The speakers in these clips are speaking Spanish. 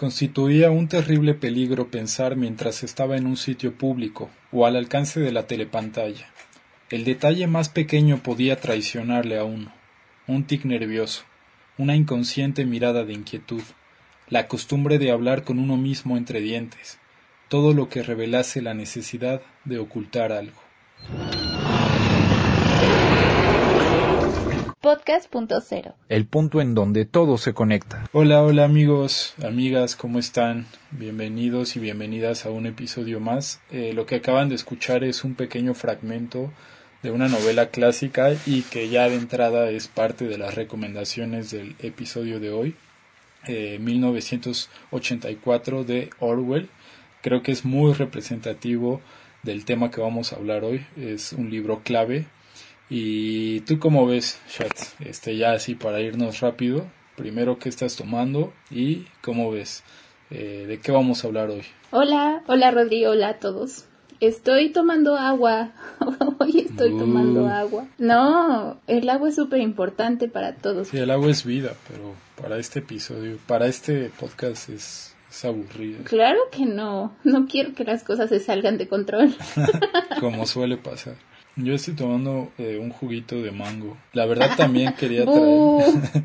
Constituía un terrible peligro pensar mientras estaba en un sitio público o al alcance de la telepantalla. El detalle más pequeño podía traicionarle a uno. Un tic nervioso, una inconsciente mirada de inquietud, la costumbre de hablar con uno mismo entre dientes, todo lo que revelase la necesidad de ocultar algo. Podcast.0 El punto en donde todo se conecta. Hola, hola amigos, amigas, ¿cómo están? Bienvenidos y bienvenidas a un episodio más. Eh, lo que acaban de escuchar es un pequeño fragmento de una novela clásica y que ya de entrada es parte de las recomendaciones del episodio de hoy. 1984 eh, de Orwell. Creo que es muy representativo del tema que vamos a hablar hoy. Es un libro clave y tú cómo ves, Chat, este ya así para irnos rápido, primero qué estás tomando y cómo ves, eh, de qué vamos a hablar hoy. Hola, hola Rodrigo, hola a todos. Estoy tomando agua. Hoy estoy tomando uh. agua. No, el agua es súper importante para todos. Sí, el agua es vida, pero para este episodio, para este podcast es, es aburrido. Claro que no. No quiero que las cosas se salgan de control. Como suele pasar. Yo estoy tomando eh, un juguito de mango. La verdad también quería traer...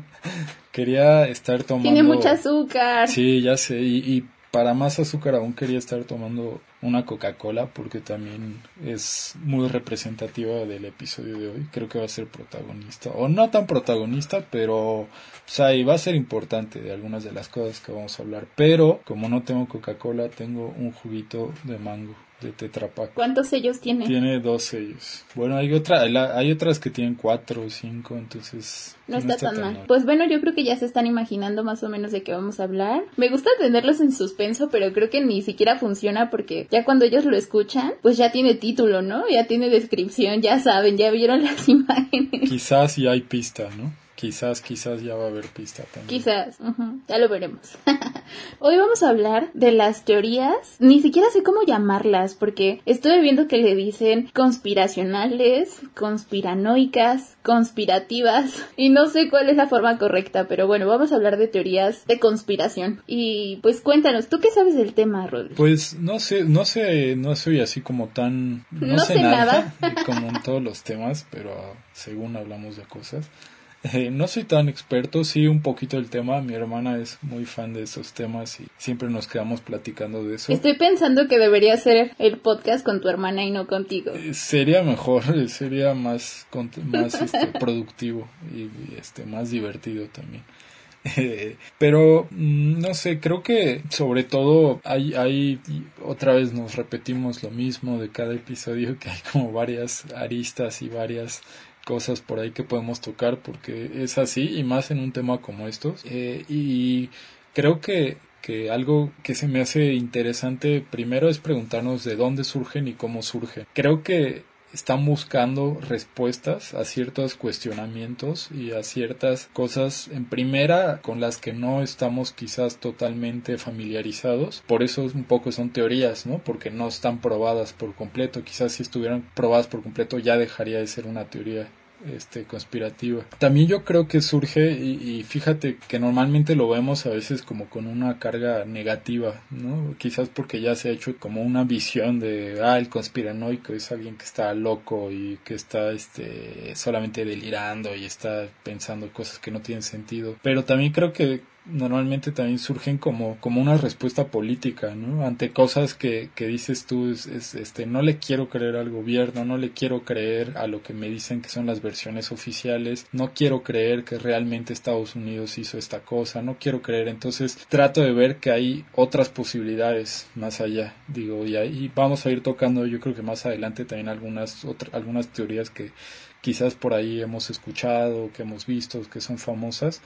quería estar tomando... Tiene mucho azúcar. Sí, ya sé. y para más azúcar aún quería estar tomando una Coca-Cola porque también es muy representativa del episodio de hoy. Creo que va a ser protagonista, o no tan protagonista, pero pues ahí va a ser importante de algunas de las cosas que vamos a hablar. Pero como no tengo Coca-Cola, tengo un juguito de mango de Tetra Pak. ¿Cuántos sellos tiene? Tiene dos sellos. Bueno, hay otra, hay otras que tienen cuatro o cinco, entonces no, está, tan, mal. Pues bueno, yo creo que ya se están imaginando más o menos de qué vamos a hablar. Me gusta tenerlos en suspenso, pero creo que ni siquiera funciona porque ya cuando ellos lo escuchan, pues ya tiene título, ¿no? Ya tiene descripción, ya saben, ya vieron las imágenes. Quizás ya hay pista, ¿no? Quizás, quizás ya va a haber pista también. Quizás, ya lo veremos. Hoy vamos a hablar de las teorías, ni siquiera sé cómo llamarlas, porque estuve viendo que le dicen conspiracionales, conspiranoicas, conspirativas, y no sé cuál es la forma correcta, pero bueno, vamos a hablar de teorías de conspiración. Y pues cuéntanos, ¿tú qué sabes del tema, Rodri? Pues no sé, no sé, no soy así como tan... No, sé, nada, como en todos los temas, pero según hablamos de cosas. Eh, no soy tan experto, sí un poquito el tema. Mi hermana es muy fan de esos temas y siempre nos quedamos platicando de eso. Estoy pensando que debería ser el podcast con tu hermana y no contigo. Eh, sería mejor, sería más, más este, productivo y, este, más divertido también. pero mm, no sé, creo que sobre todo hay, hay, otra vez nos repetimos lo mismo de cada episodio, que hay como varias aristas y varias cosas por ahí que podemos tocar porque es así y más en un tema como estos. Eh, y creo que, que algo que se me hace interesante primero es preguntarnos de dónde surgen y cómo surgen. Creo que están buscando respuestas a ciertos cuestionamientos y a ciertas cosas en primera con las que no estamos quizás totalmente familiarizados. Por eso un poco son teorías, ¿no? Porque no están probadas por completo. Quizás si estuvieran probadas por completo ya dejaría de ser una teoría este, conspirativa. También yo creo que surge, y, fíjate que normalmente lo vemos a veces como con una carga negativa, ¿no? Quizás porque ya se ha hecho como una visión de, ah, el conspiranoico es alguien que está loco y que está, este, solamente delirando y está pensando cosas que no tienen sentido. Pero también creo que normalmente también surgen como, como una respuesta política, ¿no? Ante cosas que, que dices tú, es, este, no le quiero creer al gobierno, no le quiero creer a lo que me dicen que son las versiones oficiales, no quiero creer que realmente Estados Unidos hizo esta cosa, no quiero creer, entonces trato de ver que hay otras posibilidades más allá, digo, y ahí vamos a ir tocando, yo creo que más adelante también algunas, otras, algunas teorías que quizás por ahí hemos escuchado, que hemos visto, que son famosas,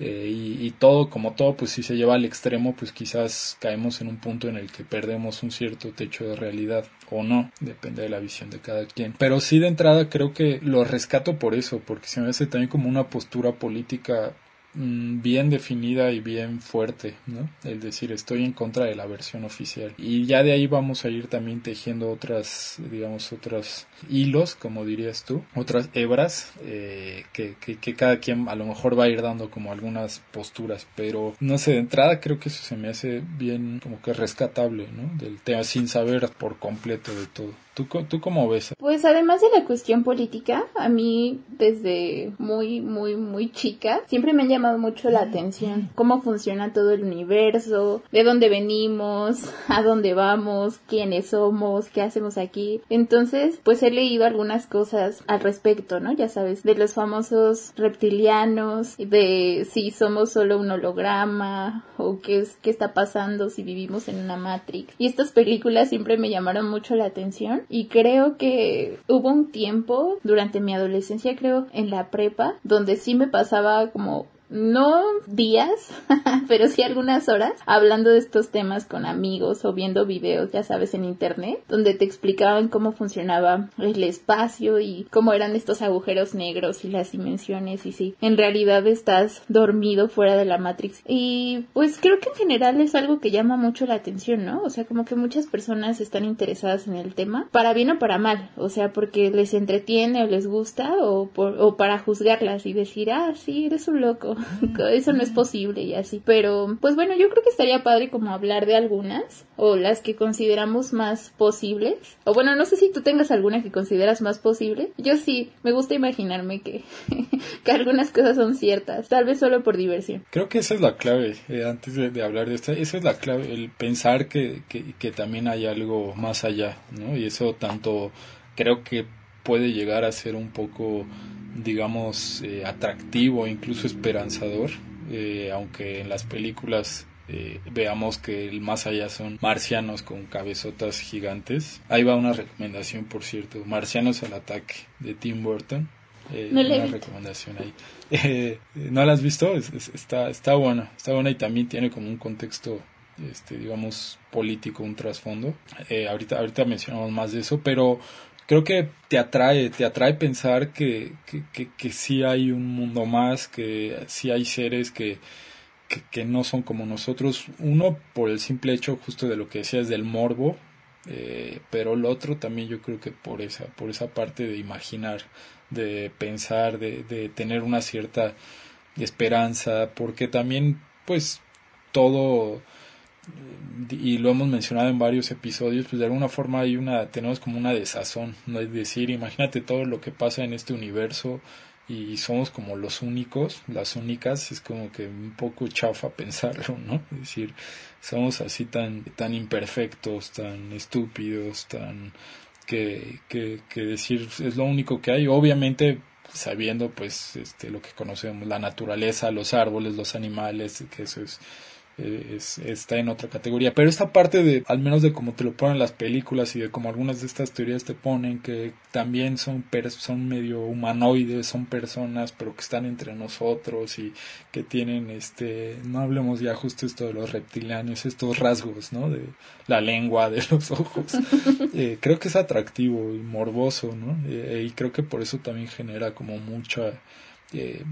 eh, y, todo, como todo, pues si se lleva al extremo, pues quizás caemos en un punto en el que perdemos un cierto techo de realidad o no, depende de la visión de cada quien. Pero sí de entrada creo que lo rescato por eso, porque se me hace también como una postura política bien definida y bien fuerte, ¿no? El decir estoy en contra de la versión oficial. Y ya de ahí vamos a ir también tejiendo otras, digamos, otros hilos, como dirías tú, otras hebras eh, que, que, que cada quien a lo mejor va a ir dando como algunas posturas, pero no sé, de entrada creo que eso se me hace bien como que rescatable, ¿no? Del tema sin saber por completo de todo. ¿Tú, ¿Tú cómo ves? Pues además de la cuestión política, a mí desde muy, muy, muy chica, siempre me han llamado mucho la atención cómo funciona todo el universo, de dónde venimos, a dónde vamos, quiénes somos, qué hacemos aquí. Entonces, pues he leído algunas cosas al respecto, ¿no? Ya sabes, de los famosos reptilianos, de si somos solo un holograma, o qué es, qué está pasando si vivimos en una Matrix. Y estas películas siempre me llamaron mucho la atención y creo que hubo un tiempo durante mi adolescencia, creo, en la prepa, donde sí me pasaba como no días, pero sí algunas horas hablando de estos temas con amigos o viendo videos, ya sabes, en internet, donde te explicaban cómo funcionaba el espacio y cómo eran estos agujeros negros y las dimensiones y si en realidad estás dormido fuera de la Matrix. Y pues creo que en general es algo que llama mucho la atención, ¿no? O sea, como que muchas personas están interesadas en el tema, para bien o para mal, o sea, porque les entretiene o les gusta o, por, o para juzgarlas y decir, ah, sí, eres un loco eso no es posible y así. Pero, pues bueno, yo creo que estaría padre como hablar de algunas o las que consideramos más posibles. O bueno, no sé si tú tengas alguna que consideras más posible. Yo sí, me gusta imaginarme que, que algunas cosas son ciertas, tal vez solo por diversión. Creo que esa es la clave, eh, antes de, hablar de esta, esa es la clave, el pensar que, que, que también hay algo más allá, ¿no? Y eso tanto creo que puede llegar a ser un poco digamos, eh, atractivo, incluso esperanzador, eh, aunque en las películas eh, veamos que el más allá son marcianos con cabezotas gigantes. Ahí va una recomendación, por cierto, Marcianos al ataque de Tim Burton. no una recomendación ahí. ¿No la has visto? está, está buena, está buena y también tiene como un contexto este, digamos, político, un trasfondo. ahorita, ahorita mencionamos más de eso, pero creo que te atrae, te atrae pensar que, que, que, sí hay un mundo más, que sí hay seres que, que, no son como nosotros. Uno, por el simple hecho justo de lo que decías del morbo, eh, pero el otro también yo creo que por esa, por esa parte de imaginar, de pensar, de, de tener una cierta esperanza, porque también pues todo y lo hemos mencionado en varios episodios, pues de alguna forma hay una, tenemos como una desazón, ¿no? Es decir, imagínate todo lo que pasa en este universo y somos como los únicos, las únicas, es como que un poco chafa pensarlo, ¿no? Es decir, somos así tan, tan imperfectos, tan estúpidos, tan que, que, que decir es lo único que hay, obviamente sabiendo pues este lo que conocemos, la naturaleza, los árboles, los animales, que eso es es, está en otra categoría. Pero esta parte de, al menos de cómo te lo ponen las películas y de cómo algunas de estas teorías te ponen, que también son, son medio humanoides, son personas, pero que están entre nosotros y que tienen, este, no hablemos ya justo esto de los reptilianos, estos rasgos, ¿no? De la lengua, de los ojos. Eh, creo que es atractivo y morboso, ¿no? Eh, y creo que por eso también genera como mucha... Eh,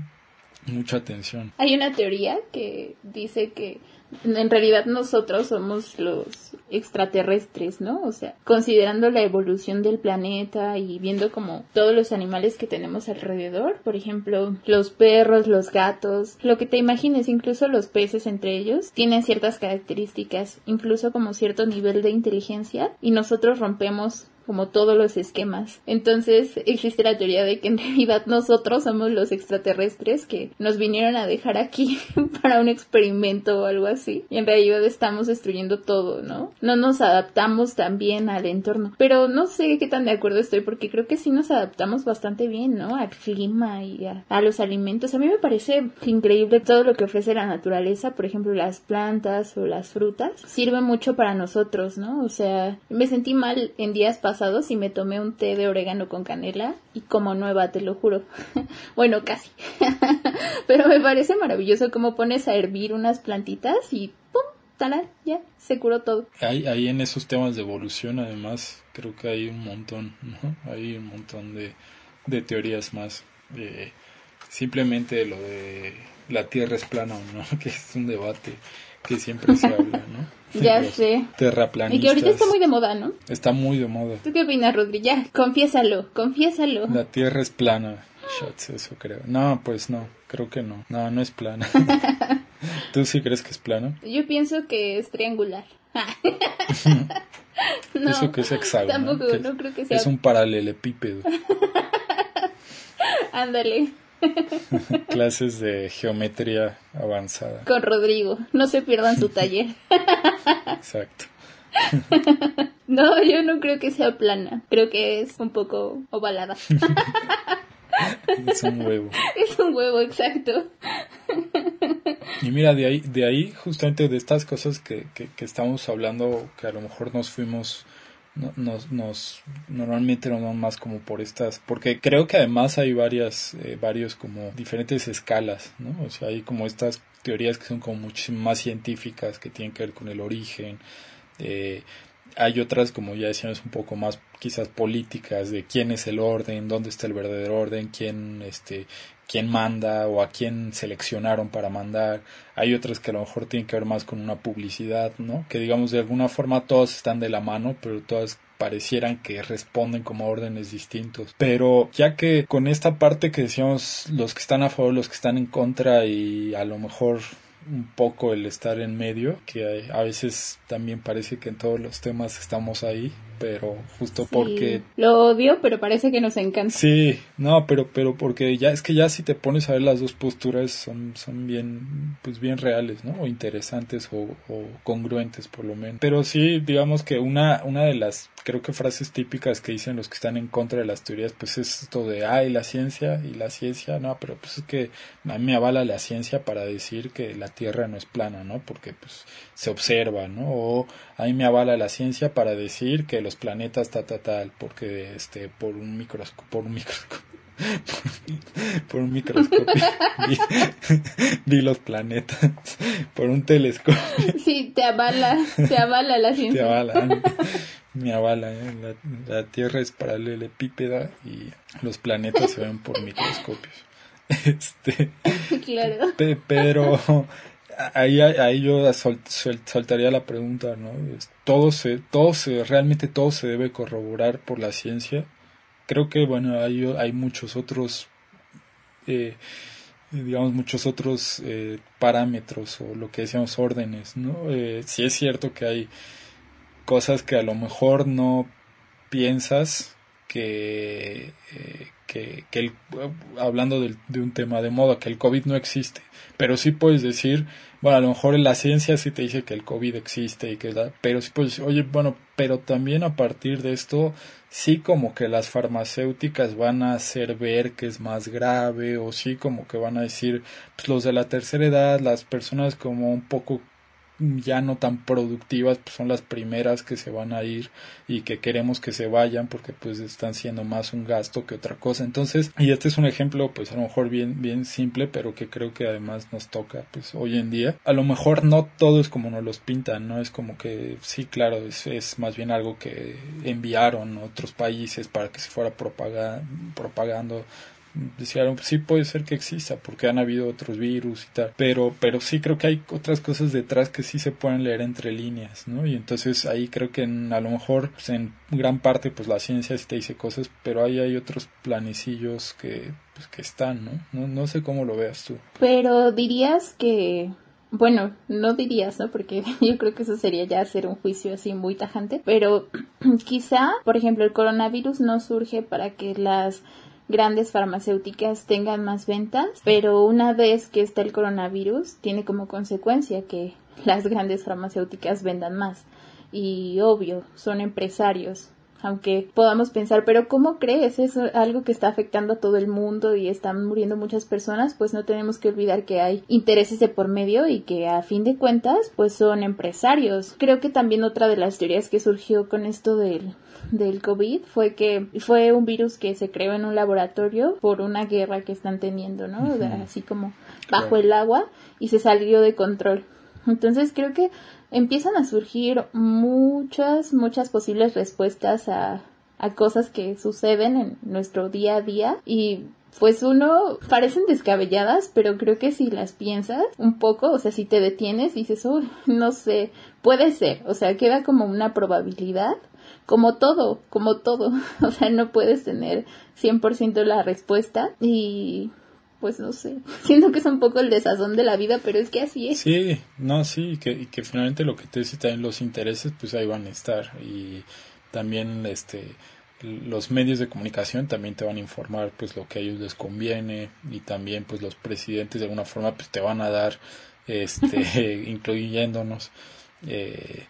mucha atención. Hay una teoría que dice que en realidad nosotros somos los extraterrestres, ¿no? O sea, considerando la evolución del planeta y viendo como todos los animales que tenemos alrededor, por ejemplo, los perros, los gatos, lo que te imagines, incluso los peces entre ellos, tienen ciertas características, incluso como cierto nivel de inteligencia y nosotros rompemos como todos los esquemas. Entonces existe la teoría de que en realidad nosotros somos los extraterrestres que nos vinieron a dejar aquí para un experimento o algo así. Y en realidad estamos destruyendo todo, ¿no? No nos adaptamos tan bien al entorno. Pero no sé qué tan de acuerdo estoy porque creo que sí nos adaptamos bastante bien, ¿no? Al clima y a, los alimentos. A mí me parece increíble todo lo que ofrece la naturaleza, por ejemplo las plantas o las frutas. Sirve mucho para nosotros, ¿no? O sea, me sentí mal en días pasados y me tomé un té de orégano con canela y como nueva, te lo juro. bueno, casi. Pero me parece maravilloso cómo pones a hervir unas plantitas y ¡pum! ¡Talán! Ya, se curó todo. Ahí, ahí en esos temas de evolución, además, creo que hay un montón, ¿no? Hay un montón de, de teorías más. simplemente lo de la Tierra es plana o no, que es un debate que siempre se habla, ¿no? Ya sé. Terraplanistas. Y que ahorita está muy de moda, ¿no? Está muy de moda. ¿Tú qué opinas, Rodri? Ya, confiésalo, confiésalo. La Tierra es plana. Shots, eso creo. No, pues no, creo que no. No, no es plana. ¿Tú sí crees que es plana? Yo pienso que es triangular. no, Eso que es hexágono. tampoco, no creo que sea. Es un paralelepípedo. Ándale, Clases de geometría avanzada. con Rodrigo. No se pierdan su taller. Exacto. No, yo no creo que sea plana. Creo que es un poco ovalada. Es un huevo. es un huevo, exacto. Y mira, de ahí, de ahí justamente de estas cosas que, que, que estamos hablando, que a lo mejor nos fuimos, nos, nos, normalmente nos vamos más como por estas, porque creo que además hay varias, eh, varios como diferentes escalas, ¿no? O sea, hay como estas teorías que son como muchísimo más científicas, que tienen que ver con el origen, eh, hay otras, como ya decíamos, un poco más quizás políticas de quién es el orden, dónde está el verdadero orden, quién, este, quién manda o a quién seleccionaron para mandar. Hay otras que a lo mejor tienen que ver más con una publicidad, ¿no? Que digamos de alguna forma todas están de la mano, pero todas parecieran que responden como órdenes distintos. Pero ya que con esta parte que decíamos los que están a favor, los que están en contra y a lo mejor un poco el estar en medio, que a veces también parece que en todos los temas estamos ahí, pero justo porque Lo odio, pero parece que nos encanta. Sí, no, pero, pero porque ya es que ya si te pones a ver las dos posturas son, son bien, pues bien reales, ¿no? O interesantes o, o congruentes por lo menos. Pero sí, digamos que una, una de las, creo que frases típicas que dicen los que están en contra de las teorías, pues es esto de, ay, la ciencia y la ciencia, no, pero pues es que a mí me avala la ciencia para decir que la Tierra no es plana, ¿no? Porque pues se observa, ¿no? O a mí me avala la ciencia para decir que los planetas ta ta tal, porque este por un microscopio, por un microscopio por un microscopio vi, vi los planetas por un telescopio Sí, te avala, te avala la te ciencia. avala me avala ¿eh? la, la Tierra es paralelepípeda y los planetas se ven por microscopios este Claro. Pe- pero ahí, ahí yo sol- sol- soltaría la pregunta, ¿no? Todo se, todo se, realmente todo se debe corroborar por la ciencia. Creo que, bueno, hay, hay muchos otros, eh, digamos, muchos otros eh, parámetros o lo que decíamos órdenes, ¿no? Eh, sí es cierto que hay cosas que a lo mejor no piensas que, eh, que, que el, hablando del- de, un tema de moda, que el COVID no existe, pero sí puedes decir, bueno, a lo mejor la ciencia sí te dice que el COVID existe y que da, pero sí puedes decir, oye, bueno, pero también a partir de esto, sí como que las farmacéuticas van a hacer ver que es más grave, o sí como que van a decir, pues los de la tercera edad, las personas como un poco ya no tan productivas pues son las primeras que se van a ir y que queremos que se vayan porque pues están siendo más un gasto que otra cosa. Entonces y este es un ejemplo pues a lo mejor bien bien simple pero que creo que además nos toca pues hoy en día. A lo mejor no todo es como nos los pintan no es como que sí claro es, es más bien algo que enviaron otros países para que se fuera propaga- propagando decían sí puede ser que exista porque han habido otros virus y tal pero pero sí creo que hay otras cosas detrás que sí se pueden leer entre líneas no y entonces ahí creo que a lo mejor pues, en gran parte pues la ciencia sí te dice cosas pero ahí hay otros planecillos que pues que están no no, no sé cómo lo veas tú. Pero dirías que, bueno, no dirías, ¿no? Porque yo creo que eso sería ya hacer un juicio así muy tajante, pero quizá, por ejemplo, el coronavirus no surge para que las grandes farmacéuticas tengan más ventas, pero una vez que está el coronavirus, tiene como consecuencia que las grandes farmacéuticas vendan más. Y obvio, son empresarios, aunque podamos pensar, pero ¿cómo crees? Es algo que está afectando a todo el mundo y están muriendo muchas personas, pues no tenemos que olvidar que hay intereses de por medio y que a fin de cuentas, pues son empresarios. Creo que también otra de las teorías que surgió con esto del del COVID fue que fue un virus que se creó en un laboratorio por una guerra que están teniendo, ¿no? Así como bajo Claro. el agua y se salió de control. Entonces creo que empiezan a surgir muchas, muchas posibles respuestas a, cosas que suceden en nuestro día a día. Y pues uno parecen descabelladas, pero creo que si las piensas un poco, o sea, si te detienes, dices, oh, no sé, puede ser, o sea, queda como una probabilidad, como todo, como todo, o sea, no puedes tener 100% la respuesta. Y pues no sé, siento que es un poco el desazón de la vida, pero es que así es. Sí, no, sí, y que, y que finalmente lo que te dice también los intereses, pues ahí van a estar. Y también este los medios de comunicación también te van a informar pues lo que a ellos les conviene. Y también pues los presidentes de alguna forma pues te van a dar este incluyéndonos eh,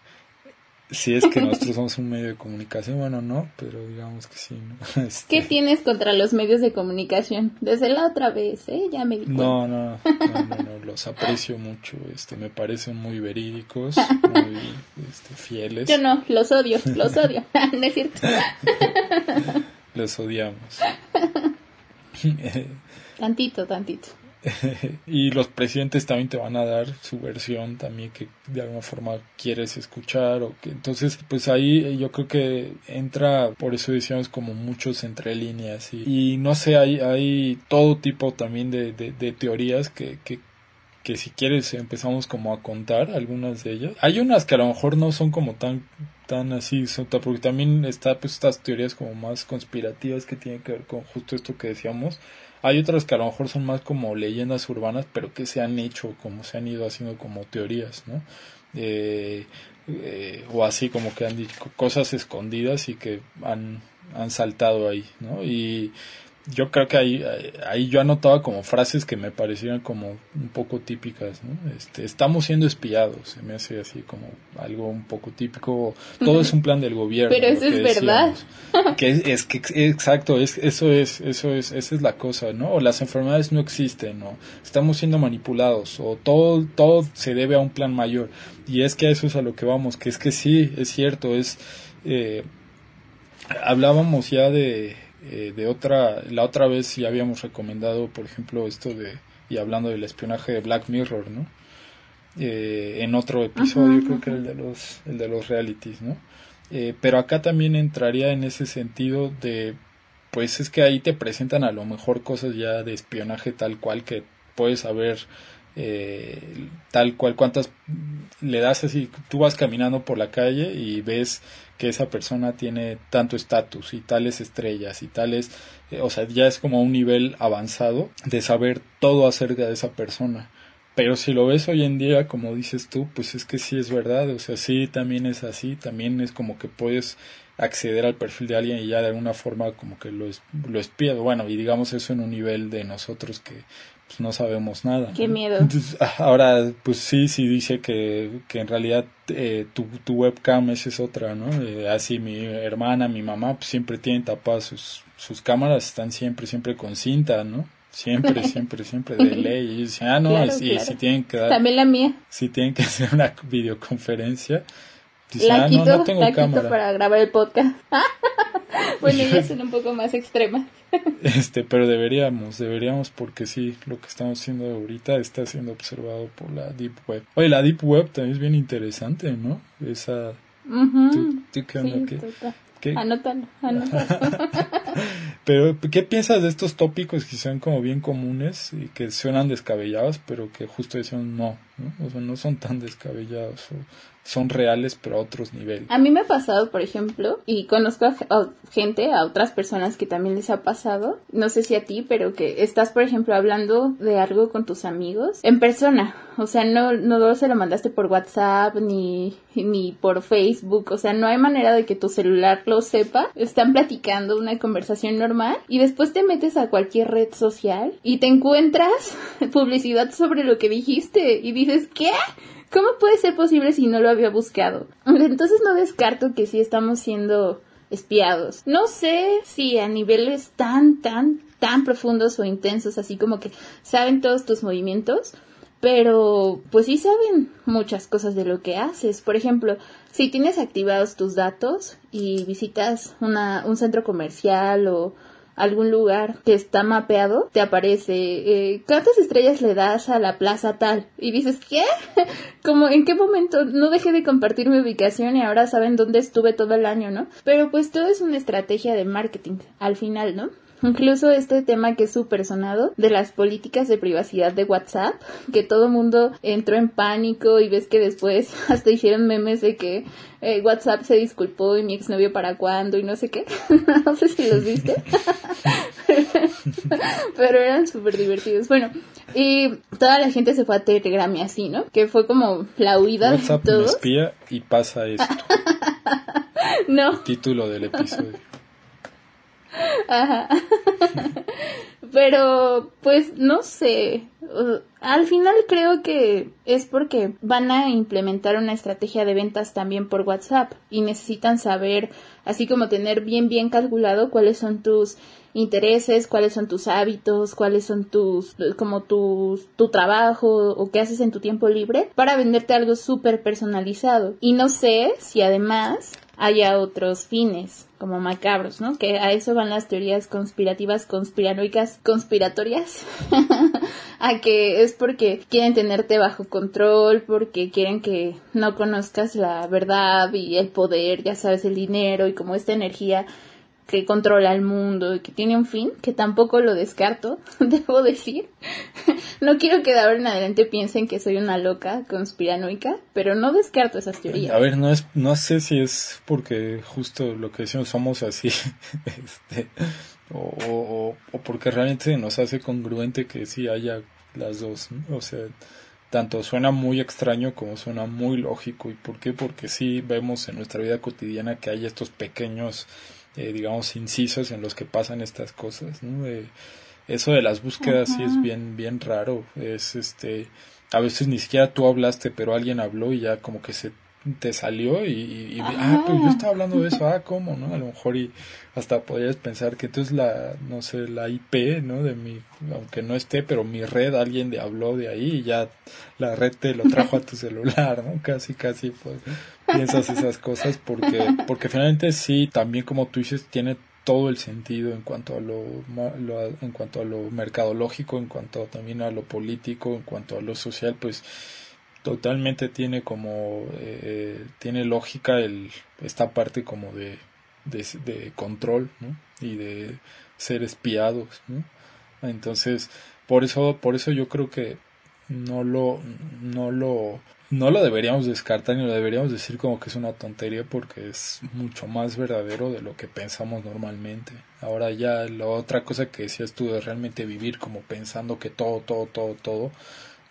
si es que nosotros somos un medio de comunicación, bueno, no, pero digamos que sí, ¿no? Este, ¿Qué tienes contra los medios de comunicación? Desde la otra vez, ¿eh? Ya me di no, no, no, no, no, los aprecio mucho, este, me parecen muy verídicos, muy este, fieles. Yo no, los odio, los odio. no es cierto. Los odiamos. Tantito, tantito. y los presidentes también te van a dar su versión también que de alguna forma quieres escuchar o que entonces pues ahí yo creo que entra por eso decíamos como muchos entre líneas y, no sé hay hay todo tipo también de, de, teorías que, que que si quieres empezamos como a contar algunas de ellas. Hay unas que a lo mejor no son como tan tan así, porque también está pues estas teorías como más conspirativas que tienen que ver con justo esto que decíamos. Hay otras que a lo mejor son más como leyendas urbanas, pero que se han hecho, como se han ido haciendo como teorías, ¿no? Eh, eh, o así como que han dicho cosas escondidas y que han, han saltado ahí, ¿no? Y yo creo que ahí, ahí yo anotaba como frases que me parecían como un poco típicas, ¿no? Este, estamos siendo espiados, se me hace así como algo un poco típico, todo es un plan del gobierno. Pero eso es verdad. Que es, es, que exacto, es, eso es, eso es, esa es la cosa, ¿no? O las enfermedades no existen, ¿no? Estamos siendo manipulados, o todo, todo se debe a un plan mayor. Y es que a eso es a lo que vamos, que es que sí, es cierto, es, eh, hablábamos ya de, eh, de otra, la otra vez ya habíamos recomendado, por ejemplo, esto de, y hablando del espionaje de Black Mirror, ¿no? Eh, en otro episodio, Ajá, creo que era el de los, el de los realities, ¿no? Eh, pero acá también entraría en ese sentido de, pues es que ahí te presentan a lo mejor cosas ya de espionaje tal cual que puedes saber eh, tal cual cuántas le das así, tú vas caminando por la calle y ves que esa persona tiene tanto estatus y tales estrellas y tales, eh, o sea, ya es como un nivel avanzado de saber todo acerca de esa persona. Pero si lo ves hoy en día, como dices tú, pues es que sí es verdad, o sea, sí también es así, también es como que puedes acceder al perfil de alguien y ya de alguna forma como que lo, lo bueno, y digamos eso en un nivel de nosotros que pues, no sabemos nada. Qué miedo. Entonces, ahora, pues sí, sí dice que, que en realidad eh, tu, tu webcam esa es otra, ¿no? Eh, así mi hermana, mi mamá, pues siempre tienen tapadas sus, sus cámaras, están siempre, siempre con cinta, ¿no? Siempre, siempre, siempre de ley. Y dicen, ah, no, Claro, y, claro. si tienen que dar, También la mía. si tienen que hacer una videoconferencia, dicen, La ah, quito, no, no tengo la quito cámara. para grabar el podcast. bueno, ya son un poco más extremas. Este, pero deberíamos, deberíamos porque sí, lo que estamos haciendo ahorita está siendo observado por la Deep Web. Oye, la Deep Web también es bien interesante, ¿no? Esa... Ujú. ¿Tú, tú qué onda? Sí, ¿Qué- total. qué- Anótalo, anótalo. Pero, ¿qué piensas de estos tópicos que son como bien comunes y que suenan descabellados, pero que justo dicen no, ¿no? O sea, no son tan descabellados, o son reales, pero a otros niveles. A mí me ha pasado, por ejemplo, y conozco a, gente, a otras personas que también les ha pasado, no sé si a ti, pero que estás, por ejemplo, hablando de algo con tus amigos en persona, o sea, no, no se lo mandaste por WhatsApp ni, ni por Facebook, o sea, no hay manera de que tu celular lo sepa, están platicando una conversación normal y después te metes a cualquier red social y te encuentras publicidad sobre lo que dijiste y dices, ¿qué? ¿Cómo puede ser posible si no lo había buscado? Entonces no descarto que sí estamos siendo espiados. No sé si a niveles tan, tan, tan profundos o intensos, así como que saben todos tus movimientos, pero pues sí saben muchas cosas de lo que haces. Por ejemplo, si tienes activados tus datos y visitas una, un centro comercial o algún lugar que está mapeado, te aparece eh, cuántas estrellas le das a la plaza tal y dices ¿qué? como en qué momento no dejé de compartir mi ubicación y ahora saben dónde estuve todo el año, ¿no? Pero pues todo es una estrategia de marketing al final, ¿no? Incluso este tema que es súper sonado de las políticas de privacidad de WhatsApp, que todo el mundo entró en pánico y ves que después hasta hicieron memes de que eh, WhatsApp se disculpó y mi exnovio para cuándo y no sé qué. no sé si los viste. Pero eran súper divertidos. Bueno, y toda la gente se fue a Telegram y así, ¿no? Que fue como la huida WhatsApp de me todos. espía y pasa esto. No. Título del episodio. Ajá. Pero, pues, no sé. Al final creo que es porque van a implementar una estrategia de ventas también por WhatsApp y necesitan saber, así como tener bien, bien calculado cuáles son tus intereses, cuáles son tus hábitos, cuáles son tus, como tus, tu trabajo o qué haces en tu tiempo libre para venderte algo súper personalizado. Y no sé si además haya otros fines como macabros, ¿no? Que a eso van las teorías conspirativas, conspiranoicas, conspiratorias. a que es porque quieren tenerte bajo control, porque quieren que no conozcas la verdad y el poder, ya sabes, el dinero y como esta energía que controla el mundo y que tiene un fin, que tampoco lo descarto, debo decir. no quiero que de ahora en adelante piensen que soy una loca conspiranoica, pero no descarto esas teorías. A ver, no es, no sé si es porque justo lo que decimos somos así, este, o, o, o porque realmente nos hace congruente que sí haya las dos, o sea, tanto suena muy extraño como suena muy lógico. ¿Y por qué? Porque sí vemos en nuestra vida cotidiana que hay estos pequeños eh, digamos, incisos en los que pasan estas cosas, ¿no? Eh, eso de las búsquedas sí es bien, bien raro. Es este, a veces ni siquiera tú hablaste, pero alguien habló y ya como que se te salió y, y, y ah, pero yo estaba hablando de eso, ah, ¿cómo, no? A lo mejor y hasta podrías pensar que entonces la, no sé, la IP, ¿no? De mi, aunque no esté, pero mi red, alguien de, habló de ahí y ya la red te lo trajo a tu celular, ¿no? Casi, casi, pues, piensas esas cosas porque, porque finalmente sí, también como tú dices, tiene todo el sentido en cuanto a lo, lo, en cuanto a lo mercadológico, en cuanto también a lo político, en cuanto a lo social, pues totalmente tiene como eh, tiene lógica el esta parte como de, de, control ¿no? y de ser espiados entonces por eso por eso yo creo que no lo no lo no lo deberíamos descartar ni lo deberíamos decir como que es una tontería porque es mucho más verdadero de lo que pensamos normalmente. Ahora ya la otra cosa que decías tú de realmente vivir como pensando que todo, todo, todo, todo,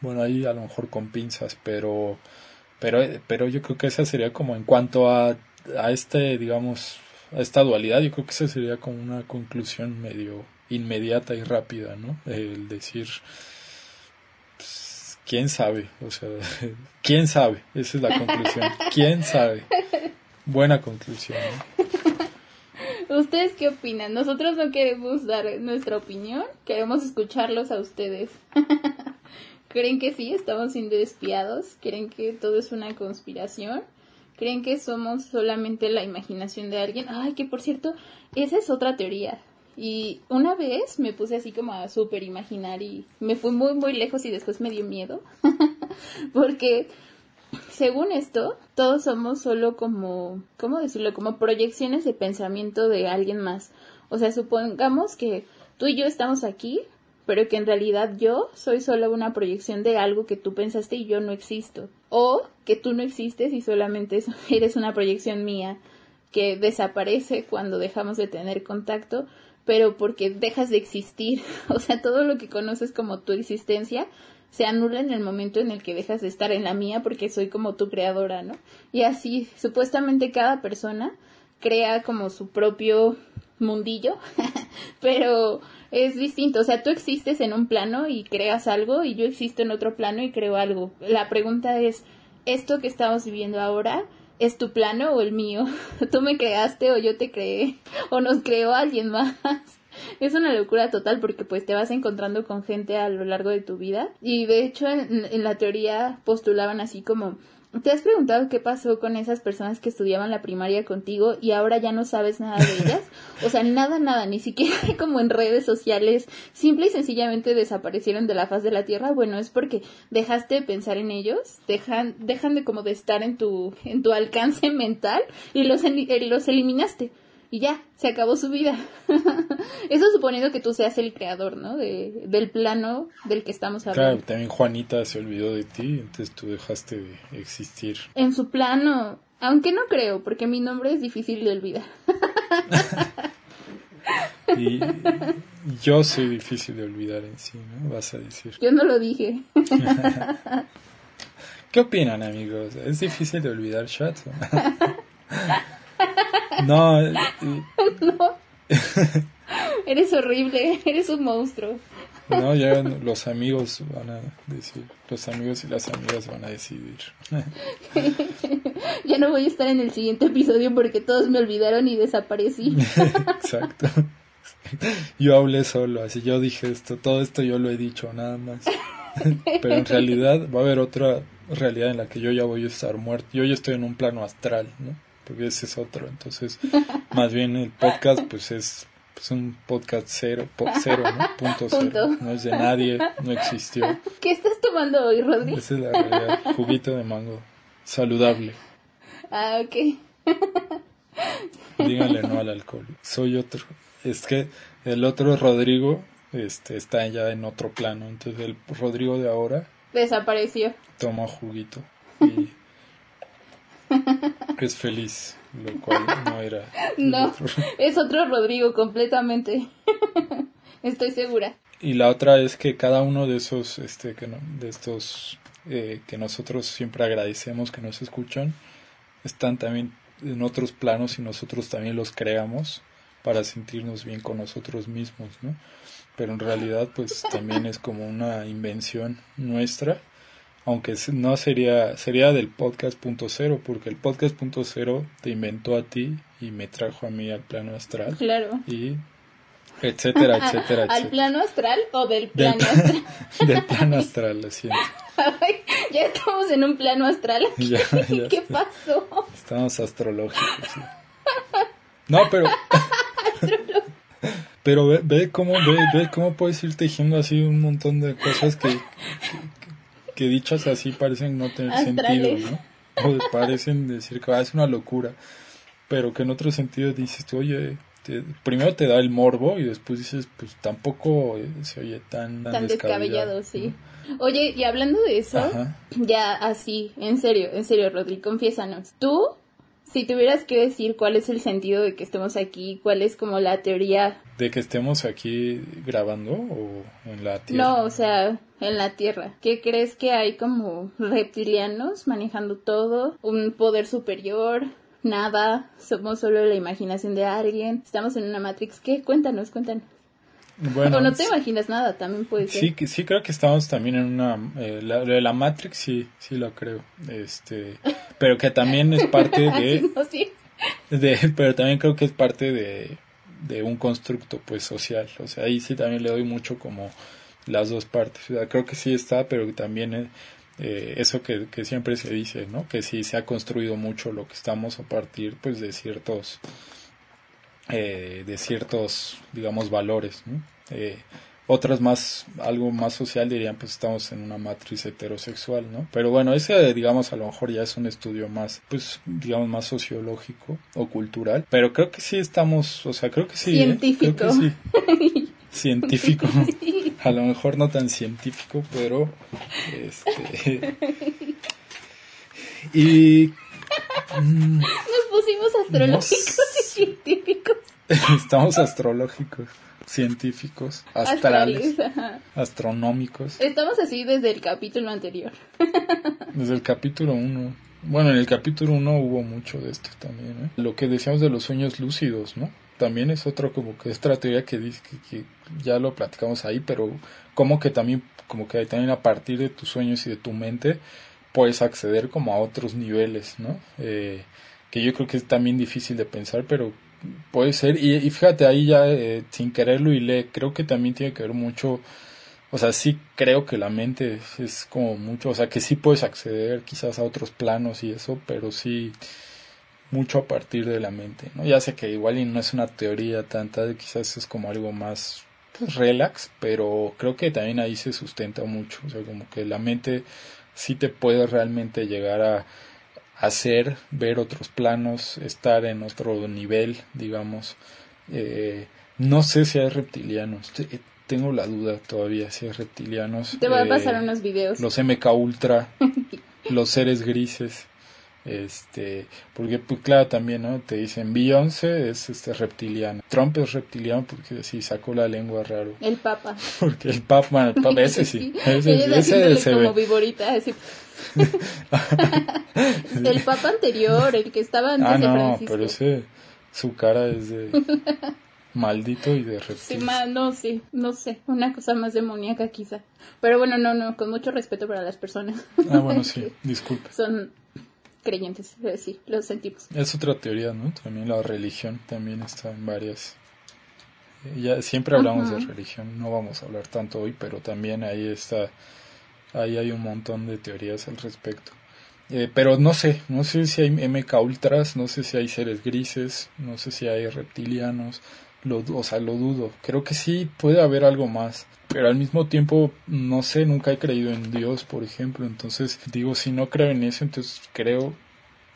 bueno ahí a lo mejor con pinzas, pero, pero, pero yo creo que esa sería como en cuanto a, a este, digamos, a esta dualidad, yo creo que esa sería como una conclusión medio inmediata y rápida, ¿no? El decir, quién sabe, o sea, quién sabe, esa es la conclusión, quién sabe. Buena conclusión. ¿Ustedes qué opinan? Nosotros no queremos dar nuestra opinión, queremos escucharlos a ustedes. ¿Creen que sí, estamos siendo espiados? ¿Creen que todo es una conspiración? ¿Creen que somos solamente la imaginación de alguien? Ay, que por cierto, esa es otra teoría. Y una vez me puse así como a súper imaginar y me fui muy, muy lejos y después me dio miedo. Porque, según esto, todos somos solo como, ¿cómo decirlo? Como proyecciones de pensamiento de alguien más. O sea, supongamos que tú y yo estamos aquí, pero que en realidad yo soy solo una proyección de algo que tú pensaste y yo no existo. O que tú no existes y solamente eres una proyección mía que desaparece cuando dejamos de tener contacto, pero porque dejas de existir. O sea, todo lo que conoces como tu existencia se anula en el momento en el que dejas de estar en la mía porque soy como tu creadora, ¿no? Y así, supuestamente cada persona crea como su propio mundillo, pero es distinto, o sea, tú existes en un plano y creas algo y yo existo en otro plano y creo algo. La pregunta es, ¿esto que estamos viviendo ahora es tu plano o el mío? ¿Tú me creaste o yo te creé? ¿O nos creó alguien más? Es una locura total porque pues te vas encontrando con gente a lo largo de tu vida y de hecho en, en la teoría postulaban así como ¿Te has preguntado qué pasó con esas personas que estudiaban la primaria contigo y ahora ya no sabes nada de ellas? O sea, nada, nada, ni siquiera como en redes sociales, simple y sencillamente desaparecieron de la faz de la tierra. Bueno, es porque dejaste de pensar en ellos, dejan, dejan de como de estar en tu, en tu alcance mental y los, los eliminaste. Y ya, se acabó su vida. Eso suponiendo que tú seas el creador, ¿no? De, del plano del que estamos hablando. Claro, también Juanita se olvidó de ti, entonces tú dejaste de existir. En su plano, aunque no creo, porque mi nombre es difícil de olvidar. Y yo soy difícil de olvidar en sí, ¿no? Vas a decir. Yo no lo dije. ¿Qué opinan, amigos? ¿Es difícil de olvidar shots? No. no. Eres horrible, eres un monstruo. No, ya los amigos van a decir, los amigos y las amigas van a decidir. ya no voy a estar en el siguiente episodio porque todos me olvidaron y desaparecí. Exacto. Yo hablé solo, así yo dije esto, todo esto yo lo he dicho, nada más. Pero en realidad va a haber otra realidad en la que yo ya voy a estar muerto. Yo ya estoy en un plano astral, ¿no? Porque ese es otro. Entonces, más bien el podcast, pues es pues un podcast cero, po cero, ¿no? Punto cero. Punto. No es de nadie, no existió. ¿Qué estás tomando hoy, Rodri? Esa es la realidad. Juguito de mango. Saludable. Ah, ok. Díganle no al alcohol. Soy otro. Es que el otro Rodrigo este, está ya en otro plano. Entonces el Rodrigo de ahora Desapareció. toma juguito y es feliz, lo cual no era. No, otro. es otro Rodrigo completamente. Estoy segura. Y la otra es que cada uno de esos, este, que no- de estos eh, que nosotros siempre agradecemos que nos escuchan, están también en otros planos y nosotros también los creamos para sentirnos bien con nosotros mismos, ¿no? Pero en realidad, pues también es como una invención nuestra, aunque no sería, sería del podcast punto cero, porque el podcast punto cero te inventó a ti y me trajo a mí al plano astral Claro. y etcétera, etcétera, ¿Al etcétera. plano astral o del Del, plano plan- astral? del plano astral, lo siento. Ay, ya estamos en un plano astral. aquí. Ya, ya ¿Qué está. pasó? Estamos astrológicos. sí. No, pero. Pero ve, ve cómo ve, ve cómo puedes ir tejiendo así un montón de cosas que, que, que dichas así parecen no tener Astrales. sentido, ¿no? O parecen decir que ah, es una locura, pero que en otro sentido dices, tú, oye, te- primero te da el morbo y después dices, pues tampoco eh, se oye tan, Tan descabellado, ¿no? sí. Oye, y hablando de eso, Ajá. ya así, en serio, en serio, Rodri, confiésanos. Tú, si tuvieras que decir cuál es el sentido de que estemos aquí, cuál es como la teoría, ¿De que estemos aquí grabando o en la tierra? no, o sea, en la Tierra, ¿qué crees que hay como reptilianos manejando todo? ¿Un poder superior? Nada, somos solo la imaginación de alguien, estamos en una Matrix, ¿qué? Cuéntanos, cuéntanos. Bueno, o no te imaginas nada, también puede ser. Sí, que- sí creo que estamos también en una... eh, la, lo de la Matrix sí, sí lo creo. Este, pero que también es parte Así, de, ¿no? Sí. de... Pero también creo que es parte de, de un constructo pues social. O sea, ahí sí también le doy mucho como las dos partes. O sea, creo que sí está, pero también eh, eh, eso que, que siempre se dice, ¿no? Que sí se ha construido mucho lo que estamos a partir pues de ciertos... eh, de ciertos, digamos, valores, ¿no? Eh, otras más, algo más social dirían, pues estamos en una matriz heterosexual, ¿no? Pero bueno, ese, digamos, a lo mejor ya es un estudio más, pues, digamos, más sociológico o cultural. Pero creo que sí estamos, o sea, creo que sí. ¿eh? Científico. Creo que sí. Científico. A lo mejor no tan científico, pero, este... Y... Nos pusimos astrológicos y científicos. Estamos astrológicos, científicos, astrales, Astrales, astronómicos. Estamos así desde el capítulo anterior. Desde el capítulo 1. Bueno, en el capítulo 1 hubo mucho de esto también. ¿eh? Lo que decíamos de los sueños lúcidos, ¿no? También es otro como que otra teoría que dice que, que ya lo platicamos ahí, pero como que también como que también a partir de tus sueños y de tu mente puedes acceder como a otros niveles, ¿no? Eh, que yo creo que es también difícil de pensar, pero puede ser. Y, fíjate ahí ya eh, sin quererlo y le creo que también tiene que ver mucho o sea, sí creo que la mente es, es como mucho, o sea, que sí puedes acceder quizás a otros planos y eso, pero sí mucho a partir de la mente, ¿no? Ya sé que igual y no es una teoría tanta, quizás es como algo más pues, relax, pero creo que también ahí se sustenta mucho, o sea, como que la mente sí te puede realmente llegar a, hacer, ver otros planos, estar en otro nivel, digamos. Eh, no sé si hay reptilianos, te- tengo la duda todavía si hay reptilianos. Te voy a Eh, pasar unos videos. Los MK Ultra, los seres grises. Este, porque pues claro también, ¿no? Te dicen Beyoncé es este reptiliano. Trump es reptiliano porque sí sacó la lengua raro. El papa. Porque el Papa, bueno, el Papa ese sí, ese, ese haciéndole se como ve. viborita, así. el papa anterior, el que estaba antes Ah, de no, Francisco. pero ese, su cara es de maldito y de Sí, reptil. ma- no, sí, no sé, una cosa más demoníaca quizá. Pero bueno, no, no, con mucho respeto para las personas. Ah, bueno, sí, disculpe. Son creyentes, eh, sí, lo sentimos. Es otra teoría, ¿no? También la religión también está en varias. eh, Ya siempre hablamos de religión, no vamos a hablar tanto hoy, pero también ahí está, ahí hay un montón de teorías al respecto. Eh, pero no sé, no sé si hay MK Ultras, no sé si hay seres grises, no sé si hay reptilianos, lo, o sea, lo dudo. Creo que sí puede haber algo más, pero al mismo tiempo, no sé, nunca he creído en Dios, por ejemplo, entonces digo, si no creo en eso, entonces creo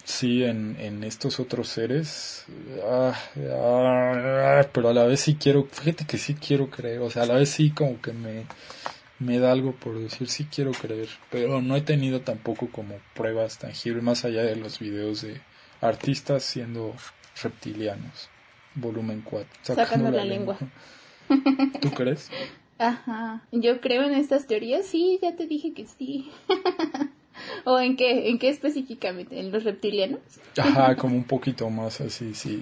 sí en, en estos otros seres, ah, ah, pero a la vez sí quiero, fíjate que sí quiero creer, o sea, a la vez sí como que me, me da algo por decir, sí quiero creer, pero no he tenido tampoco como pruebas tangibles, más allá de los videos de artistas siendo reptilianos, volumen 4, Sacando la ¿Tú crees? Ajá, yo creo en estas teorías, sí, ya te dije que sí. ¿O en qué, en qué específicamente? ¿En los reptilianos? Ajá, como un poquito más así, sí.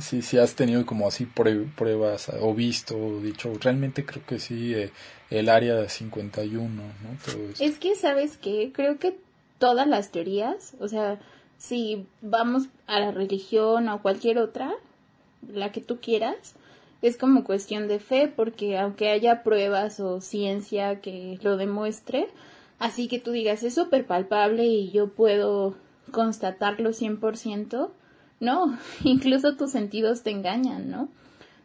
Sí, sí has tenido como así prue- pruebas o visto o dicho, realmente creo que sí, eh, el área de 51, ¿no? Todo eso. Es que, ¿sabes qué? Creo que todas las teorías, o sea, si vamos a la religión o cualquier otra, la que tú quieras, es como cuestión de fe, porque aunque haya pruebas o ciencia que lo demuestre, así que tú digas, es súper palpable y yo puedo constatarlo 100%, no, incluso tus sentidos te engañan, ¿no?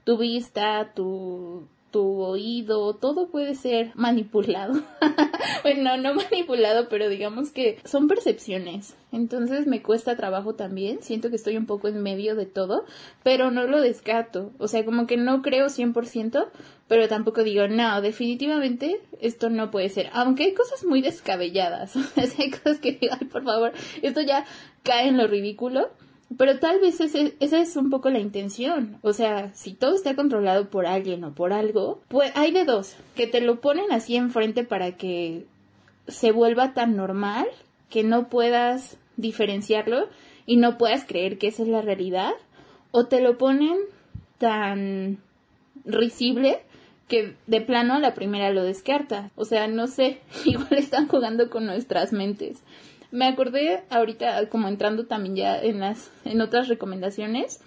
Tu vista, tu, tu oído, todo puede ser manipulado. bueno, no manipulado, pero digamos que son percepciones. Entonces me cuesta trabajo también. Siento que estoy un poco en medio de todo, pero no lo descarto. O sea, como que no creo 100%, pero tampoco digo, no, definitivamente esto no puede ser. Aunque hay cosas muy descabelladas. O sea, hay cosas que digo, ay, por favor, esto ya cae en lo ridículo. Pero tal vez ese, esa es un poco la intención. O sea, si todo está controlado por alguien o por algo, pues hay de dos. Que te lo ponen así enfrente para que se vuelva tan normal que no puedas diferenciarlo y no puedas creer que esa es la realidad. O te lo ponen tan risible que de plano a la primera lo descarta. O sea, no sé, igual están jugando con nuestras mentes. Me acordé ahorita, como entrando también ya en las, en otras recomendaciones,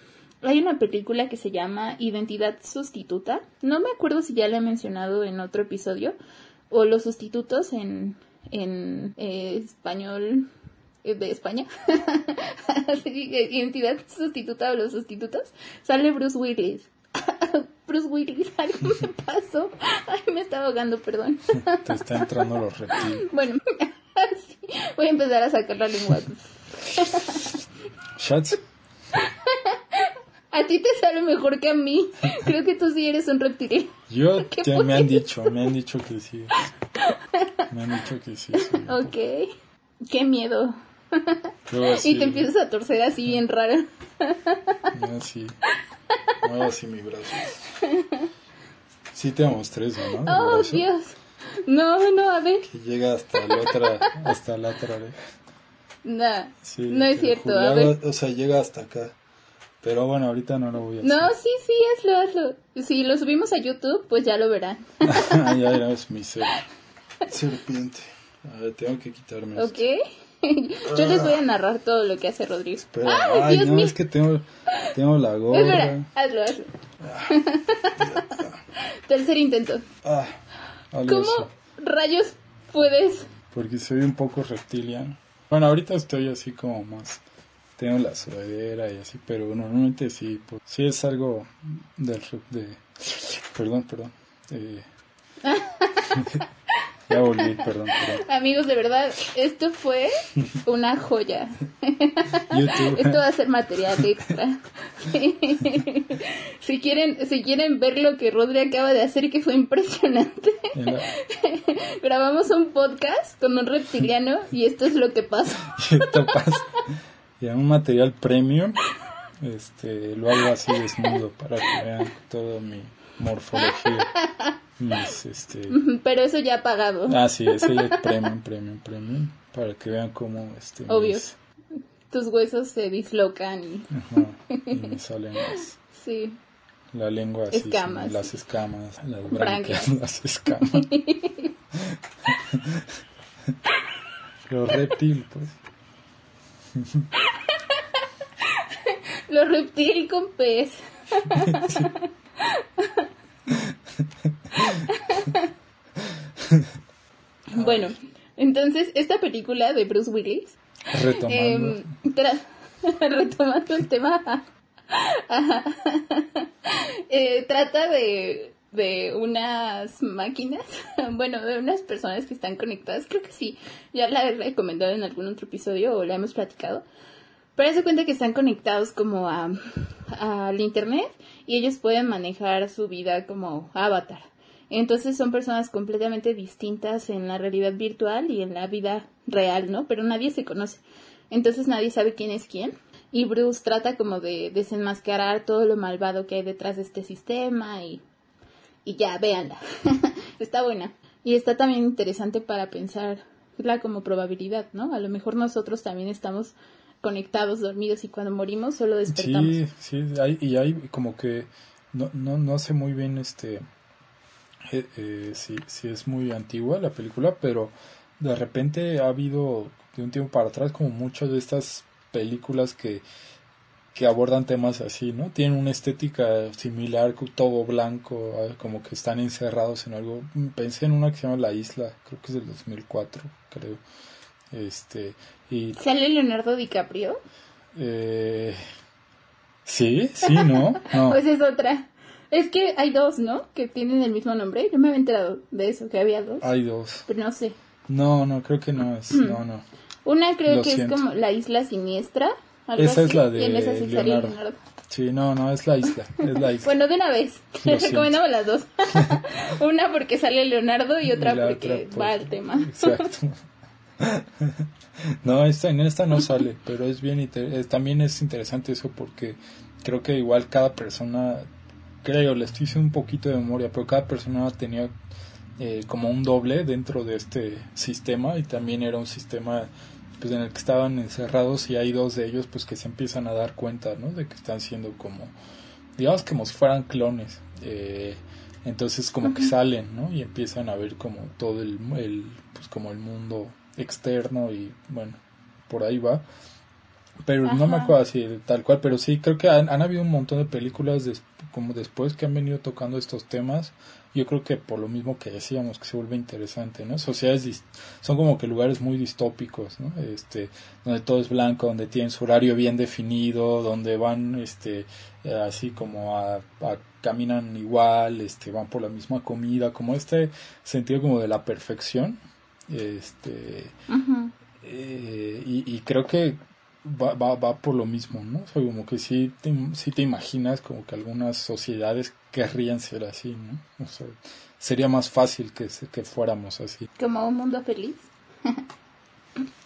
hay una película que se llama Identidad Sustituta. No me acuerdo si ya la he mencionado en otro episodio. O los sustitutos en, en eh, español eh, de España. Identidad sustituta o los sustitutos. Sale Bruce Willis. Bruce Willis, algo me pasó. Ay, me estaba ahogando, perdón. Te está entrando los reptiles. Bueno, voy a empezar a sacar la lengua. Shots. A ti te sale mejor que a mí. Creo que tú sí eres un reptil. Yo, ¿Qué ya me han dicho, me han dicho que sí. Me han dicho que sí. soy Ok. Qué miedo. Yo Y te empiezas a torcer así bien raro. yo así, muevo así mi brazo. Sí te mostré eso, ¿no? Oh, Dios. No, no, a ver. Que llega hasta la otra, hasta la otra oreja. Nah, Sí, no es cierto. A ver. O sea, llega hasta acá. Pero bueno, ahorita no lo voy a hacer. No, sí, sí, hazlo, hazlo. Si lo subimos a YouTube, pues ya lo verán. Ah, ya eras mi ser- serpiente. A ver, tengo que quitarme. ¿Ok? Yo les voy a narrar todo lo que hace Rodrigo. Pero, ¡Ay, ay, Dios no, mío! es que tengo, tengo la gorra. Espera, hazlo, hazlo. Tercer intento. Ah, algo así. ¿Cómo rayos puedes? Porque soy un poco reptiliano. Bueno, ahorita estoy así como más. Tengo la sudadera y así, pero normalmente sí. pues, sí es algo del. De, perdón, perdón. eh, Ya volví, perdón, perdón. Amigos, de verdad, esto fue una joya. YouTube. Esto va a ser material extra. Si quieren, si quieren ver lo que Rodri acaba de hacer, que fue impresionante. Grabamos un podcast con un reptiliano y esto es lo que pasa. y esto pasa. Y un material premium, este, lo hago así desnudo para que vean toda mi morfología. Mis, este, Pero eso ya pagado. ah, sí, ese ya premium, premium, premium, para que vean cómo, este, Obvio. mis- Tus huesos se dislocan y ajá, y me salen las, sí. la lengua así, Escamas. sí, las escamas, las Branquias. branquias, las escamas. Los reptil, pues. Los reptil con pez. bueno, entonces esta película de Bruce Willis, Retomando. em, retomando el tema, eh, trata de, de unas máquinas, bueno, de unas personas que están conectadas, creo que sí, ya la he recomendado en algún otro episodio o la hemos platicado, pero se cuenta que están conectados como a al internet y ellos pueden manejar su vida como avatar. Entonces son personas completamente distintas en la realidad virtual y en la vida real, ¿no? Pero nadie se conoce. Entonces nadie sabe quién es quién. Y Bruce trata como de desenmascarar todo lo malvado que hay detrás de este sistema y, y ya, véanla. está buena. Y está también interesante para pensarla como probabilidad, ¿no? A lo mejor nosotros también estamos conectados, dormidos y cuando morimos solo despertamos. Sí, sí, y hay como que no, no, no sé muy bien este eh, eh, si, si es muy antigua la película, pero de repente ha habido de un tiempo para atrás como muchas de estas películas que, que abordan temas así, ¿no? Tienen una estética similar, todo blanco, ah, como que están encerrados en algo. Pensé en una que se llama La Isla, creo que es del 2004, creo. Este, y ¿Sale Leonardo DiCaprio? eh, sí, sí, ¿no? No. Pues es otra. Es que hay dos, ¿no? Que tienen el mismo nombre. Yo me había enterado de eso, que había dos. Hay dos. Pero no sé. No, no, creo que no es. No, no. Una creo Lo que siento. es como la isla siniestra. algo Esa es la de y en esa sí sale Leonardo. Leonardo. Sí, no, no, es la isla. Es la isla. Bueno, de una vez. Les recomendamos las dos. una porque sale Leonardo y otra Y porque otra, pues, va al tema. Exacto. No, esta, en esta no sale, pero es bien también es interesante eso porque creo que igual cada persona, creo, le estoy haciendo un poquito de memoria, pero cada persona tenía eh, como un doble dentro de este sistema y también era un sistema pues en el que estaban encerrados y hay dos de ellos pues que se empiezan a dar cuenta, ¿no? De que están siendo como, digamos como si fueran clones. Eh, entonces como que salen, ¿no? Y empiezan a ver como todo el, el pues como el mundo externo y bueno, por ahí va. Pero no me acuerdo así tal cual, pero sí creo que han, han habido un montón de películas des- como después que han venido tocando estos temas. Yo creo que por lo mismo que decíamos que se vuelve interesante, ¿no? Sociedades son como que lugares muy distópicos, ¿no? Este, donde todo es blanco, donde tienen su horario bien definido, donde van, este, así como a, a- caminan igual, este, van por la misma comida, como este sentido como de la perfección, este, eh, y, y creo que va, va, va por lo mismo, ¿no? O sea, como que sí te, sí te imaginas como que algunas sociedades querrían ser así, ¿no? O sea, sería más fácil que, que fuéramos así, Como un mundo feliz.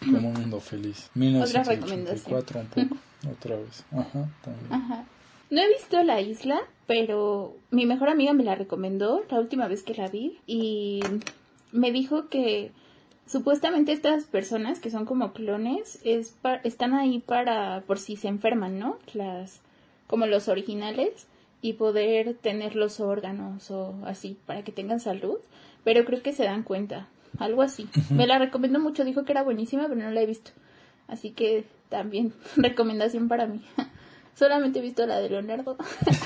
como un mundo feliz. Otra 1984 un poco, otra vez. Ajá, también. Ajá. No he visto la isla, pero mi mejor amiga me la recomendó la última vez que la vi y me dijo que supuestamente estas personas que son como clones es pa- están ahí para por si se enferman, ¿no? Las como los originales y poder tener los órganos o así para que tengan salud, pero creo que se dan cuenta, algo así. Me la recomendó mucho, dijo que era buenísima, pero no la he visto. Así que también recomendación para mí. Solamente he visto la de Leonardo,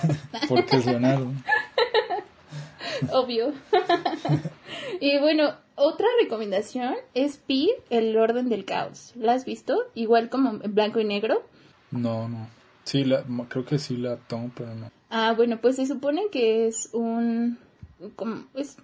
Porque es Leonardo. obvio. y bueno, otra recomendación es Pi, el orden del caos. ¿La has visto? Igual como en blanco y negro. No, no. Sí, la, creo que sí la tomo, pero no. Ah, bueno, pues se supone que es un... como- es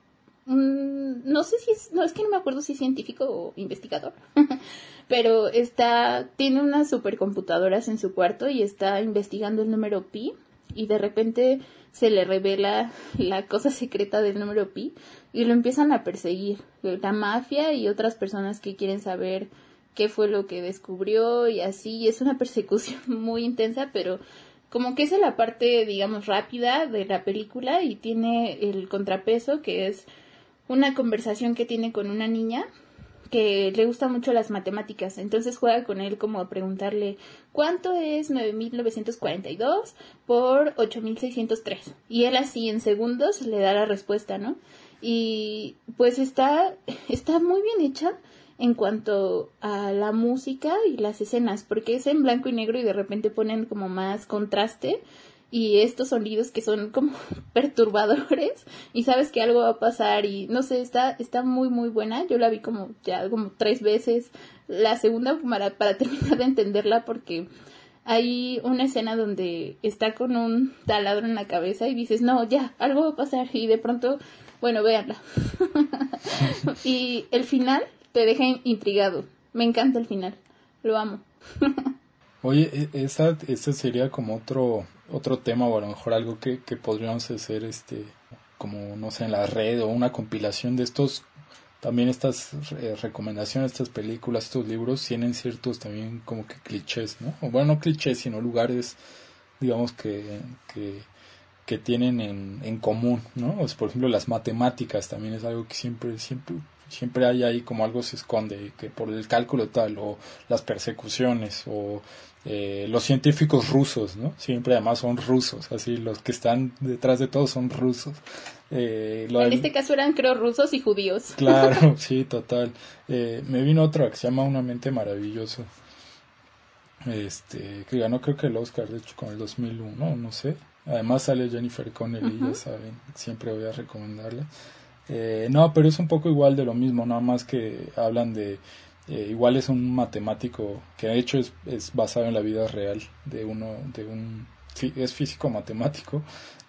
no sé si es, no es que no me acuerdo si es científico o investigador, pero está, tiene unas supercomputadoras en su cuarto y está investigando el número pi y de repente se le revela la cosa secreta del número pi y lo empiezan a perseguir. La mafia y otras personas que quieren saber qué fue lo que descubrió y así. Es una persecución muy intensa pero como que es la parte digamos rápida de la película y tiene el contrapeso que es una conversación que tiene con una niña que le gusta mucho las matemáticas, entonces juega con él como a preguntarle cuánto es 9942 por 8603 y él así en segundos le da la respuesta, ¿no? Y pues está está muy bien hecha en cuanto a la música y las escenas, porque es en blanco y negro y de repente ponen como más contraste y estos sonidos que son como perturbadores y sabes que algo va a pasar y no sé, está, está muy muy buena. Yo la vi como ya como tres veces. La segunda para, para terminar de entenderla porque hay una escena donde está con un taladro en la cabeza y dices, no, ya, algo va a pasar y de pronto, bueno, véanla. y el final te deja intrigado. Me encanta el final. Lo amo. Oye, e, esa, esa sería como otro otro tema o a lo mejor algo que, que podríamos hacer este como no sé en la red o una compilación de estos también estas eh, recomendaciones estas películas estos libros tienen ciertos también como que clichés no o bueno no clichés sino lugares digamos que, que, que tienen en, en común no por ejemplo las matemáticas también es algo que siempre siempre siempre hay ahí como algo se esconde que por el cálculo tal o las persecuciones o eh, los científicos rusos, ¿no? Siempre además son rusos, así los que están detrás de todo son rusos. Eh, en este caso eran creo rusos y judíos. Claro, sí, total. Eh, me vino otra que se llama Una mente maravillosa. Este, que ganó creo que el Oscar, de hecho, con el 2001, no sé. Además sale Jennifer Connelly, ya saben, siempre voy a recomendarla. no, pero es un poco igual de lo mismo, nada más que hablan de eh, igual es un matemático que de hecho es, es, basado en la vida real de uno, de un, es físico matemático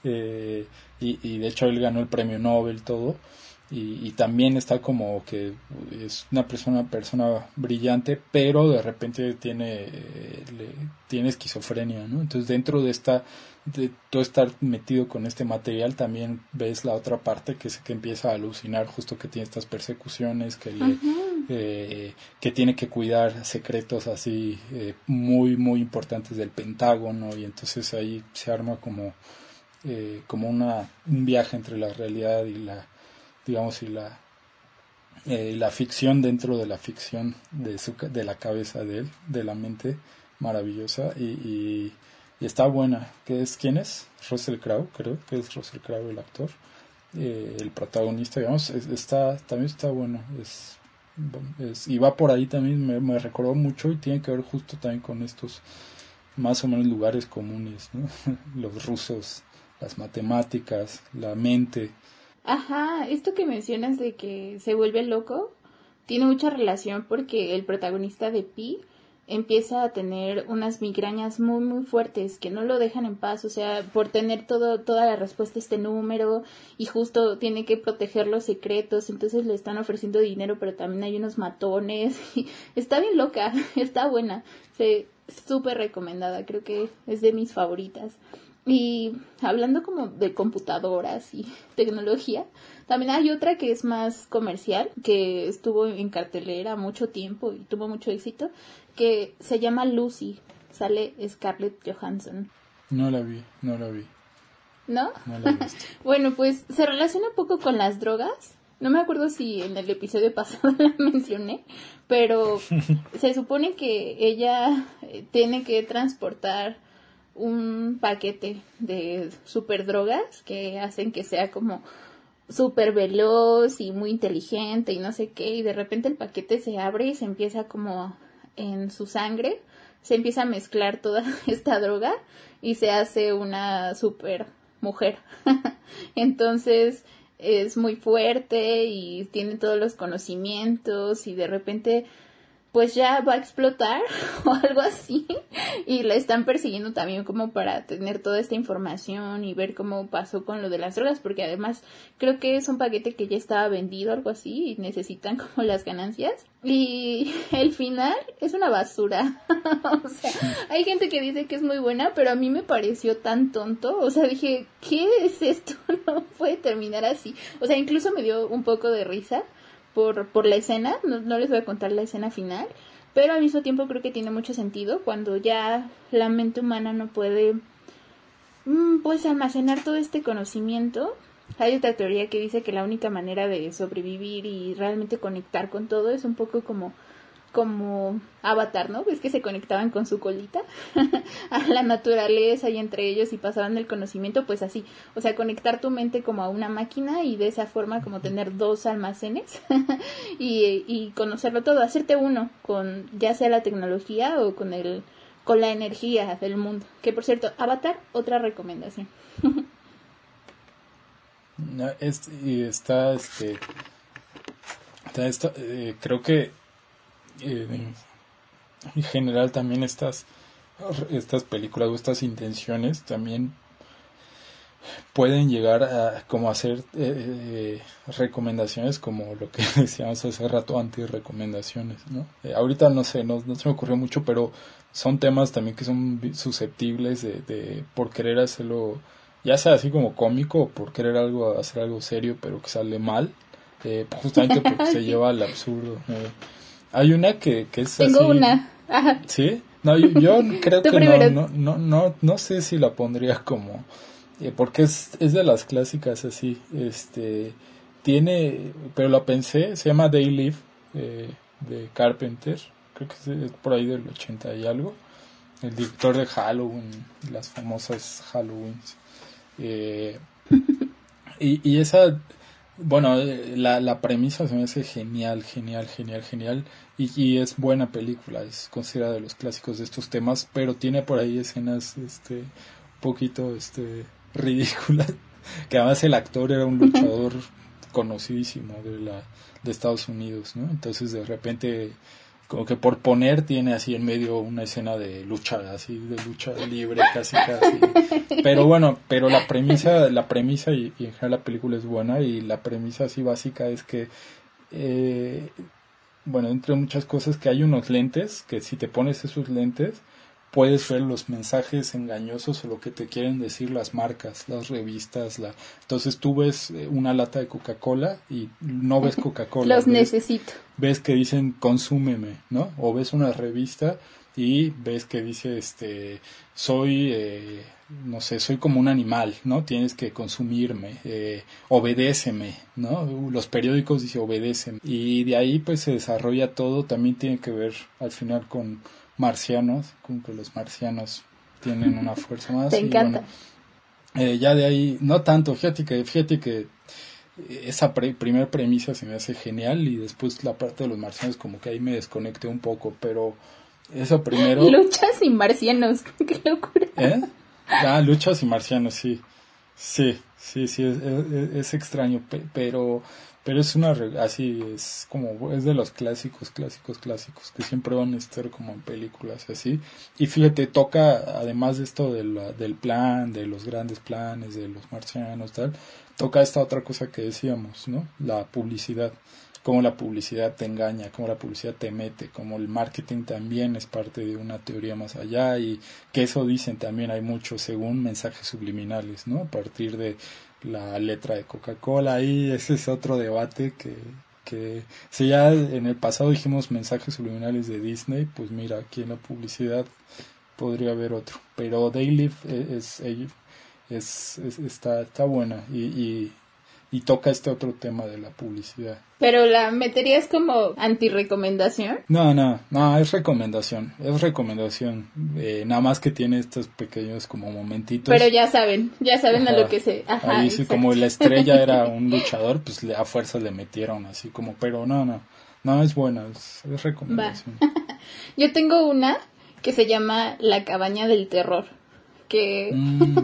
eh, y, y, de hecho él ganó el premio Nobel todo y, y, también está como que es una persona persona brillante pero de repente tiene eh, le, tiene esquizofrenia no entonces dentro de esta de todo estar metido con este material también ves la otra parte que es que empieza a alucinar justo que tiene estas persecuciones que le eh, que tiene que cuidar secretos así eh, muy muy importantes del Pentágono y entonces ahí se arma como eh, como una un viaje entre la realidad y la digamos y la la ficción dentro de la ficción de su de la cabeza de él de la mente maravillosa y, y, está buena que es quién es Russell Crowe creo que es Russell Crowe el actor el protagonista digamos está también está bueno es y va por ahí también, me, recordó mucho y tiene que ver justo también con estos más o menos lugares comunes, los rusos, las matemáticas, la mente. Ajá, esto que mencionas de que se vuelve loco tiene mucha relación porque el protagonista de Pi empieza a tener unas migrañas muy muy fuertes que no lo dejan en paz, o sea, por tener todo toda la respuesta a este número y justo tiene que proteger los secretos, entonces le están ofreciendo dinero, pero también hay unos matones y está bien loca, está buena, se súper recomendada, creo que es de mis favoritas. Y hablando como de computadoras y tecnología, también hay otra que es más comercial, que estuvo en cartelera mucho tiempo y tuvo mucho éxito, que se llama Lucy. Sale Scarlett Johansson. No la vi, no la vi. ¿No? No la bueno, pues se relaciona un poco con las drogas. No me acuerdo si en el episodio pasado la mencioné, pero se supone que ella eh, tiene que transportar un paquete de super drogas que hacen que sea como súper veloz y muy inteligente y no sé qué, y de repente el paquete se abre y se empieza como en su sangre, se empieza a mezclar toda esta droga y se hace una super mujer. Entonces es muy fuerte y tiene todos los conocimientos y de repente pues ya va a explotar o algo así. Y la están persiguiendo también como para tener toda esta información y ver cómo pasó con lo de las drogas porque además creo que es un paquete que ya estaba vendido algo así y necesitan como las ganancias. Y el final es una basura. O sea hay gente que dice que es muy buena pero a mí me pareció tan tonto. O sea dije qué es esto no puede terminar así. O sea incluso me dio un poco de risa por, por la escena, no, les voy a contar la escena final, pero al mismo tiempo creo que tiene mucho sentido cuando ya la mente humana no puede mm, pues almacenar todo este conocimiento. Hay otra teoría que dice que la única manera de sobrevivir y realmente conectar con todo es un poco como como Avatar, ¿no? Es que se conectaban con su colita a la naturaleza y entre ellos y pasaban el conocimiento, pues así, o sea, conectar tu mente como a una máquina y de esa forma como tener dos almacenes y, conocerlo todo, hacerte uno con ya sea la tecnología o con el con la energía del mundo. Que por cierto, Avatar, otra recomendación. es, y está, este, eh, creo que eh, en general también estas, estas películas o estas intenciones también pueden llegar a como hacer eh, recomendaciones como lo que decíamos hace rato anti-recomendaciones, ¿no? Eh, ahorita no sé, no, no, se me ocurrió mucho, pero son temas también que son susceptibles de, de por querer hacerlo, ya sea así como cómico o por querer algo hacer algo serio pero que sale mal, justamente porque se lleva al absurdo. Hay una que, que es Tengo una. ¿Sí? No, yo, creo que no, no, no, no, sé si la pondría como... Eh, porque es, es de las clásicas así. Este, tiene, pero la pensé, se llama Day Live eh, de Carpenter. Creo que es por ahí del 80 y algo. El director de Halloween, las famosas Halloweens. Eh, y, y esa bueno, eh, la, la premisa se me hace genial, genial, genial, genial. Y, y, es buena película, es considerada de los clásicos de estos temas, pero tiene por ahí escenas este poquito este ridículas. Que además el actor era un luchador conocidísimo de la de Estados Unidos, ¿no? Entonces de repente como que por poner tiene así en medio una escena de lucha así de lucha libre casi casi. Pero bueno pero la premisa la premisa y, en general la película es buena y la premisa así básica es que eh, bueno entre muchas cosas que hay unos lentes que si te pones esos lentes puedes ver los mensajes engañosos o lo que te quieren decir las marcas, las revistas, la entonces tú ves eh, una lata de Coca-Cola y no ves Coca-Cola. Los necesito. Ves que dicen consúmeme, ¿no? O ves una revista y ves que dice este soy eh, no sé soy como un animal no tienes que consumirme eh, obedéceme no los periódicos dice obedéceme y de ahí pues se desarrolla todo también tiene que ver al final con marcianos, como que los marcianos tienen una fuerza más. Te encanta. Eh, ya de ahí, no tanto, fíjate que, fíjate que esa primera premisa se me hace genial y después la parte de los marcianos como que ahí me desconecté un poco, pero eso primero... Luchas y marcianos, qué locura. ¿Eh? Ah, luchas y marcianos, sí. Sí, sí, sí, es, es extraño, pero pero es una así es como es de los clásicos clásicos clásicos que siempre van a estar como en películas así y fíjate toca además de esto de del plan de los grandes planes de los marcianos tal toca esta otra cosa que decíamos no la publicidad cómo la publicidad te engaña, cómo la publicidad te mete, cómo el marketing también es parte de una teoría más allá y que eso dicen también hay mucho según mensajes subliminales, ¿no? A partir de la letra de Coca-Cola y ese es otro debate que, que si ya en el pasado dijimos mensajes subliminales de Disney, pues mira, aquí en la publicidad podría haber otro, pero Daily es, es, es, está, está buena y, y, y toca este otro tema de la publicidad. ¿Pero la meterías como anti-recomendación? No, no, no, es recomendación, es recomendación. Eh, nada más que tiene estos pequeños como momentitos. Pero ya saben, ya saben a lo que se... Ajá, Ahí sí, como la estrella era un luchador, pues a fuerza le metieron así como, pero no, no, no es buena, es, recomendación. Yo tengo una que se llama La cabaña del terror, que... Mm.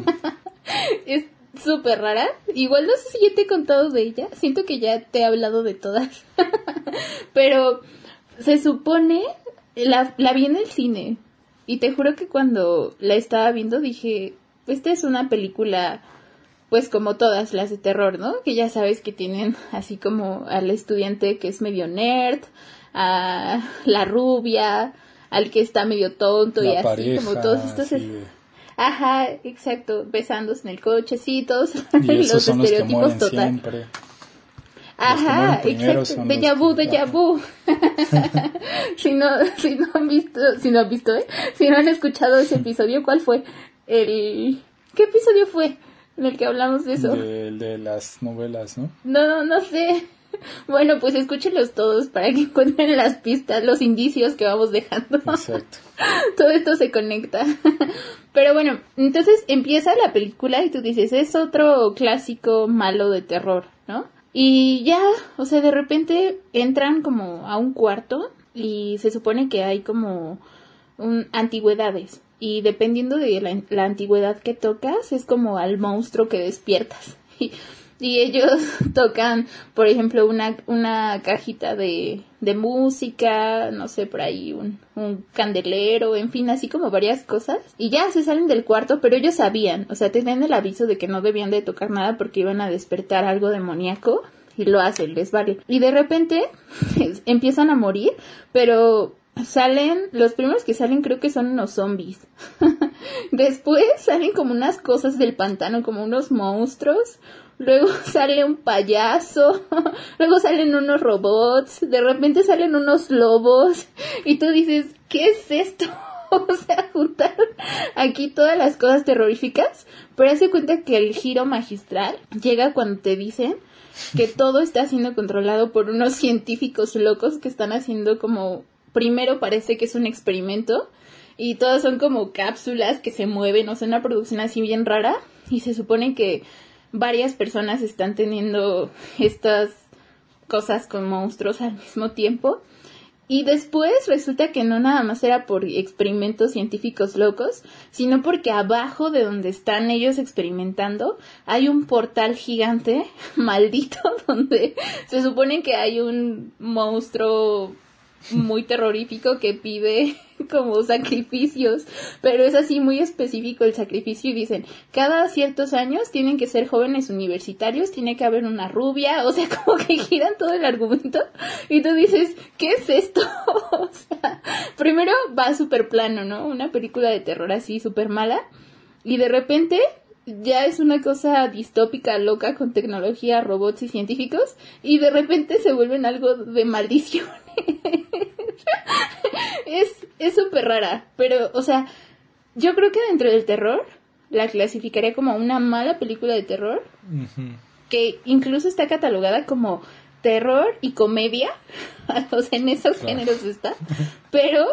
es súper rara. Igual no sé si ya te he contado de ella. Siento que ya te he hablado de todas. Pero se supone, la, la vi en el cine y te juro que cuando la estaba viendo dije, esta es una película pues como todas las de terror, ¿no? Que ya sabes que tienen así como al estudiante que es medio nerd, a la rubia, al que está medio tonto y así como todos estos Ajá, exacto, besándose en el coche, sí, todos los estereotipos total. Ajá, exacto. Deja vu, deja vu. si no, si no han visto, si no han visto, ¿eh? Si no han escuchado ese episodio, ¿cuál fue? El, ¿qué episodio fue? En el que hablamos de eso. El de las novelas, ¿no? No, no, no sé. Bueno, pues escúchenlos todos para que encuentren las pistas, los indicios que vamos dejando. Exacto. Todo esto se conecta. Pero bueno, entonces empieza la película y tú dices, es otro clásico malo de terror, ¿no? Y ya, o sea, de repente entran como a un cuarto y se supone que hay como un, antigüedades. Y dependiendo de la, la antigüedad que tocas, es como al monstruo que despiertas. y ellos tocan, por ejemplo, una, una cajita de, de música, no sé, por ahí un, un candelero, en fin, así como varias cosas. Y ya se salen del cuarto, pero ellos sabían, o sea, tenían el aviso de que no debían de tocar nada porque iban a despertar algo demoníaco. Y lo hacen, les vale. Y de repente empiezan a morir, pero salen, los primeros que salen creo que son unos zombies. Después salen como unas cosas del pantano, como unos monstruos luego sale un payaso, luego salen unos robots, de repente salen unos lobos y tú dices, ¿qué es esto? o sea, juntar aquí todas las cosas terroríficas, pero hace cuenta que el giro magistral llega cuando te dicen que todo está siendo controlado por unos científicos locos que están haciendo como, primero parece que es un experimento, y todas son como cápsulas que se mueven, o sea, una producción así bien rara, y se supone que varias personas están teniendo estas cosas con monstruos al mismo tiempo. Y después resulta que no nada más era por experimentos científicos locos, sino porque abajo de donde están ellos experimentando hay un portal gigante maldito donde se supone que hay un monstruo muy terrorífico que pide como sacrificios, pero es así muy específico el sacrificio y dicen, cada ciertos años tienen que ser jóvenes universitarios, tiene que haber una rubia, o sea, como que giran todo el argumento y tú dices, ¿qué es esto? o sea, primero va súper plano, ¿no? Una película de terror así súper mala y de repente ya es una cosa distópica, loca, con tecnología, robots y científicos, y de repente se vuelven algo de maldición. es súper rara, pero, o sea, yo creo que dentro del terror la clasificaría como una mala película de terror, que incluso está catalogada como terror y comedia, o sea, en esos géneros está, pero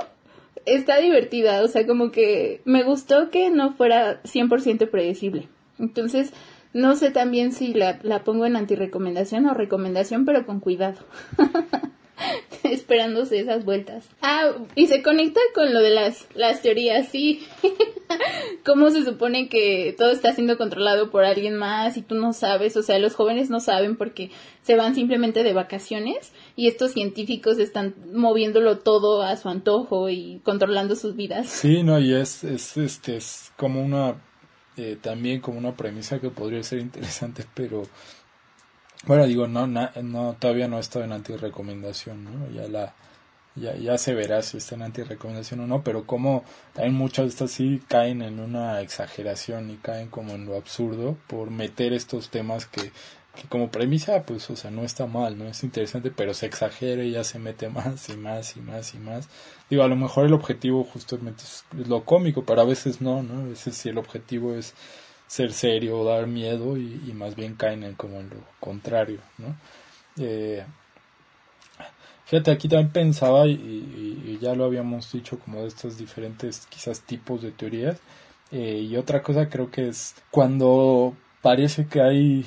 está divertida, o sea, como que me gustó que no fuera 100% predecible. Entonces, no sé también si la, la pongo en antirecomendación o recomendación, pero con cuidado. esperándose esas vueltas. Ah, y se conecta con lo de las, las teorías, sí. Cómo se supone que todo está siendo controlado por alguien más y tú no sabes, o sea, los jóvenes no saben porque se van simplemente de vacaciones y estos científicos están moviéndolo todo a su antojo y controlando sus vidas. Sí, no, y es, es, este, es como una, eh, también como una premisa que podría ser interesante, pero bueno, digo, no, no todavía no está en antirecomendación, ¿no? Ya la ya, ya se verá si está en antirecomendación o no, pero como hay muchas de estas sí caen en una exageración y caen como en lo absurdo por meter estos temas que, que como premisa, pues, o sea, no está mal, no es interesante, pero se exagera y ya se mete más y más y más y más. Digo, a lo mejor el objetivo justamente es lo cómico, pero a veces no, ¿no? A veces si el objetivo es ser serio dar miedo y, más bien caen en como en lo contrario, ¿no? Eh, fíjate, aquí también pensaba y, ya lo habíamos dicho como de estos diferentes quizás tipos de teorías eh, y otra cosa creo que es cuando parece que hay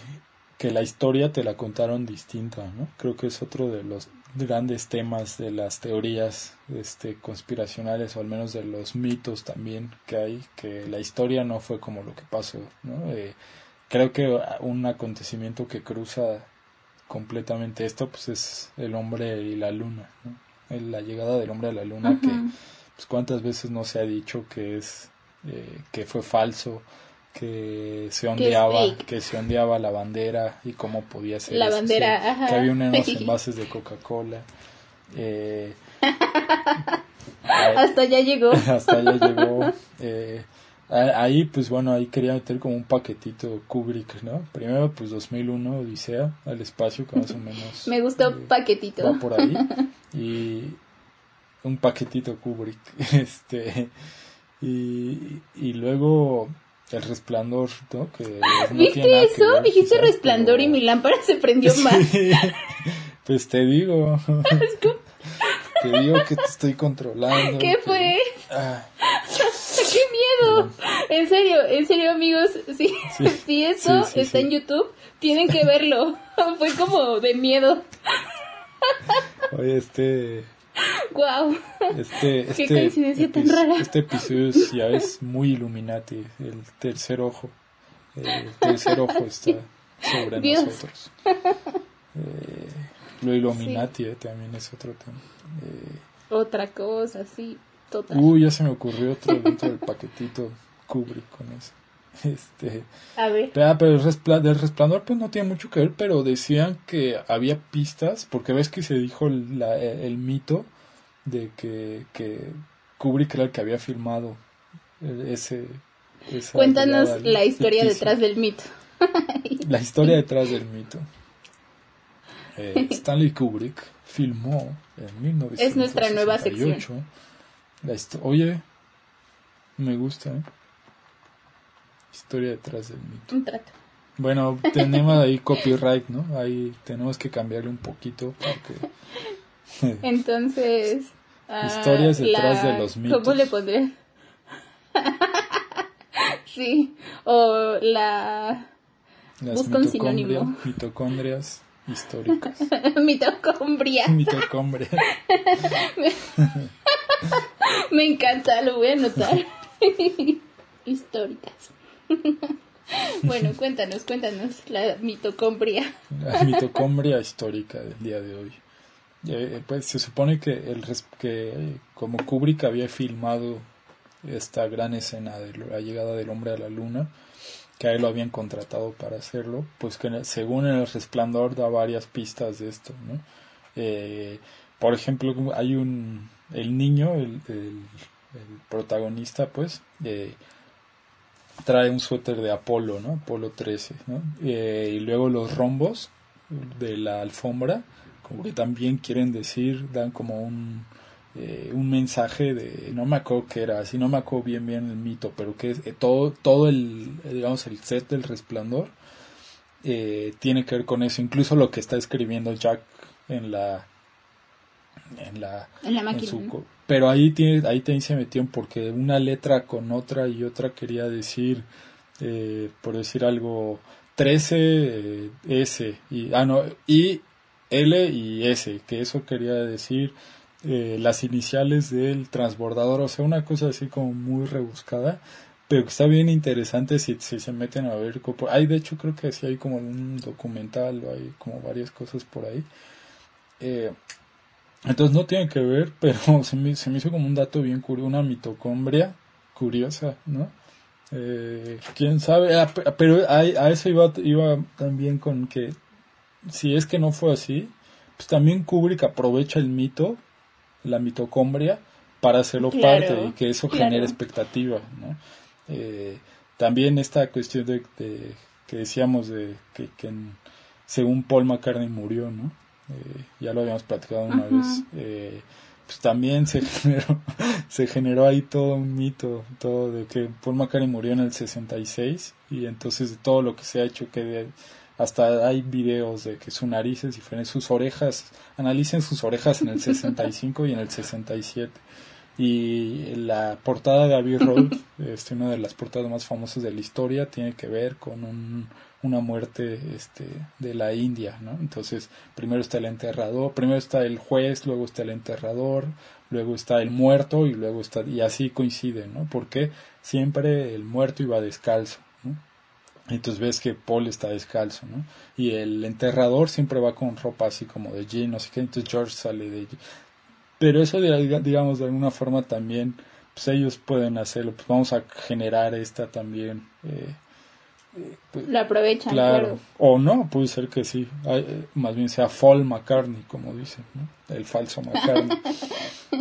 que la historia te la contaron distinta, ¿no? Creo que es otro de los grandes temas de las teorías este, conspiracionales o al menos de los mitos también que hay, que la historia no fue como lo que pasó. ¿no? Eh, creo que un acontecimiento que cruza completamente esto pues es el hombre y la luna. ¿no? la llegada del hombre a la luna, que pues cuántas veces no se ha dicho que es eh, que fue falso, que se ondeaba, que, se ondeaba la bandera y cómo podía ser la bandera, que había unos envases de Coca-Cola. Eh, hasta ya llegó. hasta ya llegó. Eh, ahí, pues bueno, ahí quería meter como un paquetito Kubrick, ¿no? Primero, pues 2001, Odisea, al espacio, que más o menos... Me gustó eh, paquetito. Va por ahí. Y un paquetito Kubrick. Este... Y, y luego el resplandor, ¿no? Que ¿Viste eso? Dijiste resplandor y mi lámpara se prendió más. pues te digo. te digo que te estoy controlando. ¿Qué fue? Ah. ¡Qué miedo! En serio, en serio, amigos, si, si eso está en YouTube, tienen que verlo. fue como de miedo. Oye, este Wow. Este, este, Qué coincidencia tan rara. Este episodio ya es muy Illuminati, el tercer ojo. El tercer ojo está sobre nosotros. Eh, lo Illuminati eh, también es otro tema. Eh, Otra cosa, sí, total. Uy, ya se me ocurrió otro dentro del paquetito Kubrick con eso. Este, a ver. pero el del resplandor pues no tiene mucho que ver, pero decían que había pistas, porque ves que se dijo el, mito de que, que Kubrick era el que había filmado ese... Cuéntanos la historia detrás del mito. la historia detrás del mito. Eh, Stanley Kubrick filmó en 1968. Es nuestra nueva sección. Oye, me gusta, ¿eh? Historia detrás del mito. Un trato. Bueno, tenemos ahí copyright, ¿no? Ahí tenemos que cambiarle un poquito porque... Entonces... Ah, Historias detrás de los mitos. ¿Cómo le pondré? sí, o la... Las Busco un sinónimo. Mitocondrias históricas. Mitocondria. Mitocondria. Me encanta, lo voy a anotar. históricas. bueno, cuéntanos, cuéntanos la mitocondria. La mitocondria histórica del día de hoy. Eh, pues se supone que, el, que como Kubrick había filmado esta gran escena de la llegada del hombre a la luna, que a él lo habían contratado para hacerlo, pues que según el resplandor da varias pistas de esto, ¿no? Eh, por ejemplo, hay un, el niño, el, el, protagonista, pues, eh, trae un suéter de Apolo, ¿no? Apolo 13, ¿no? Eh, y luego los rombos de la alfombra, como que también quieren decir, dan como un, eh, un mensaje de, no me acuerdo qué era, así no me acuerdo bien bien el mito, pero que es, eh, todo, todo el, digamos, el set del resplandor tiene que ver con eso, incluso lo que está escribiendo Jack en la en la, en la máquina, pero ahí tiene, ahí también se metieron porque una letra con otra y otra quería decir, eh, por decir algo, 13 eh, S y ah no y L y S, que eso quería decir eh, las iniciales del transbordador, o sea, una cosa así como muy rebuscada, pero que está bien interesante si, si se meten a ver. Hay, de hecho, creo que sí hay como un documental o hay como varias cosas por ahí. Eh, entonces no tiene que ver, pero se me, se me hizo como un dato bien curioso, una mitocondria curiosa, ¿no? Eh, quién sabe, ah, pero a, a, eso iba, iba también con que si es que no fue así, pues también Kubrick aprovecha el mito, la mitocondria, para hacerlo parte y que eso genere expectativa, ¿no? Eh, también esta cuestión de, que decíamos de que, que según Paul McCartney murió, ¿no? Eh, ya lo habíamos platicado una vez, eh, pues también se generó, se generó ahí todo un mito, todo de que Paul McCartney murió en el 66 y entonces de todo lo que se ha hecho que hasta hay videos de que su nariz es diferente, sus orejas, analicen sus orejas en el 65 y en el 67 y la portada de Abbey Road, este, una de las portadas más famosas de la historia, tiene que ver con un, una muerte este, de la India, ¿no? Entonces, primero está el enterrador, primero está el juez, luego está el enterrador, luego está el muerto y luego está, y así coincide, ¿no? Porque siempre el muerto iba descalzo, ¿no? Entonces ves que Paul está descalzo, ¿no? Y el enterrador siempre va con ropa así como de jean, no sé qué, entonces George sale de pero eso digamos de alguna forma también pues ellos pueden hacerlo pues vamos a generar esta también eh, eh pues, la aprovechan claro. o no puede ser que sí eh, más bien sea Fall McCartney como dicen ¿no? el falso McCartney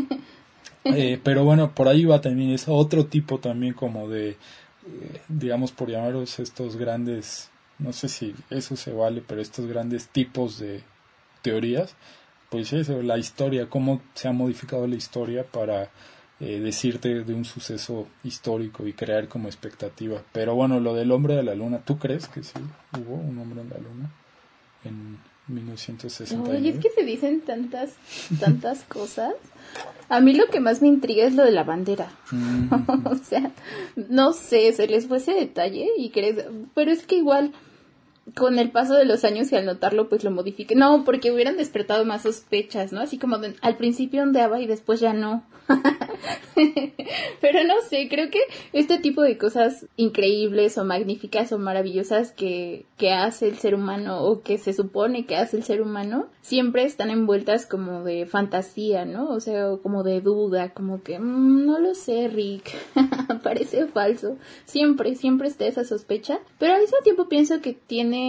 eh, pero bueno por ahí va también es otro tipo también como de digamos por llamarlos estos grandes no sé si eso se vale pero estos grandes tipos de teorías pues eso, la historia, cómo se ha modificado la historia para eh, decirte de un suceso histórico y crear como expectativa. Pero bueno, lo del hombre de la luna, ¿tú crees que sí hubo un hombre en la luna en 1969? Oye, es que se dicen tantas, tantas cosas. A mí lo que más me intriga es lo de la bandera. Mm. o sea, no sé, se les fue ese detalle y crees, pero es que igual con el paso de los años y al notarlo, pues lo modifique. No, porque hubieran despertado más sospechas, ¿no? Así como al principio ondeaba y después ya no. Pero no sé, creo que este tipo de cosas increíbles o magníficas o maravillosas que, que hace el ser humano o que se supone que hace el ser humano, siempre están envueltas como de fantasía, ¿no? O sea, como de duda, como que, mm, no lo sé, Rick, parece falso. Siempre, siempre está esa sospecha. Pero al mismo tiempo pienso que tiene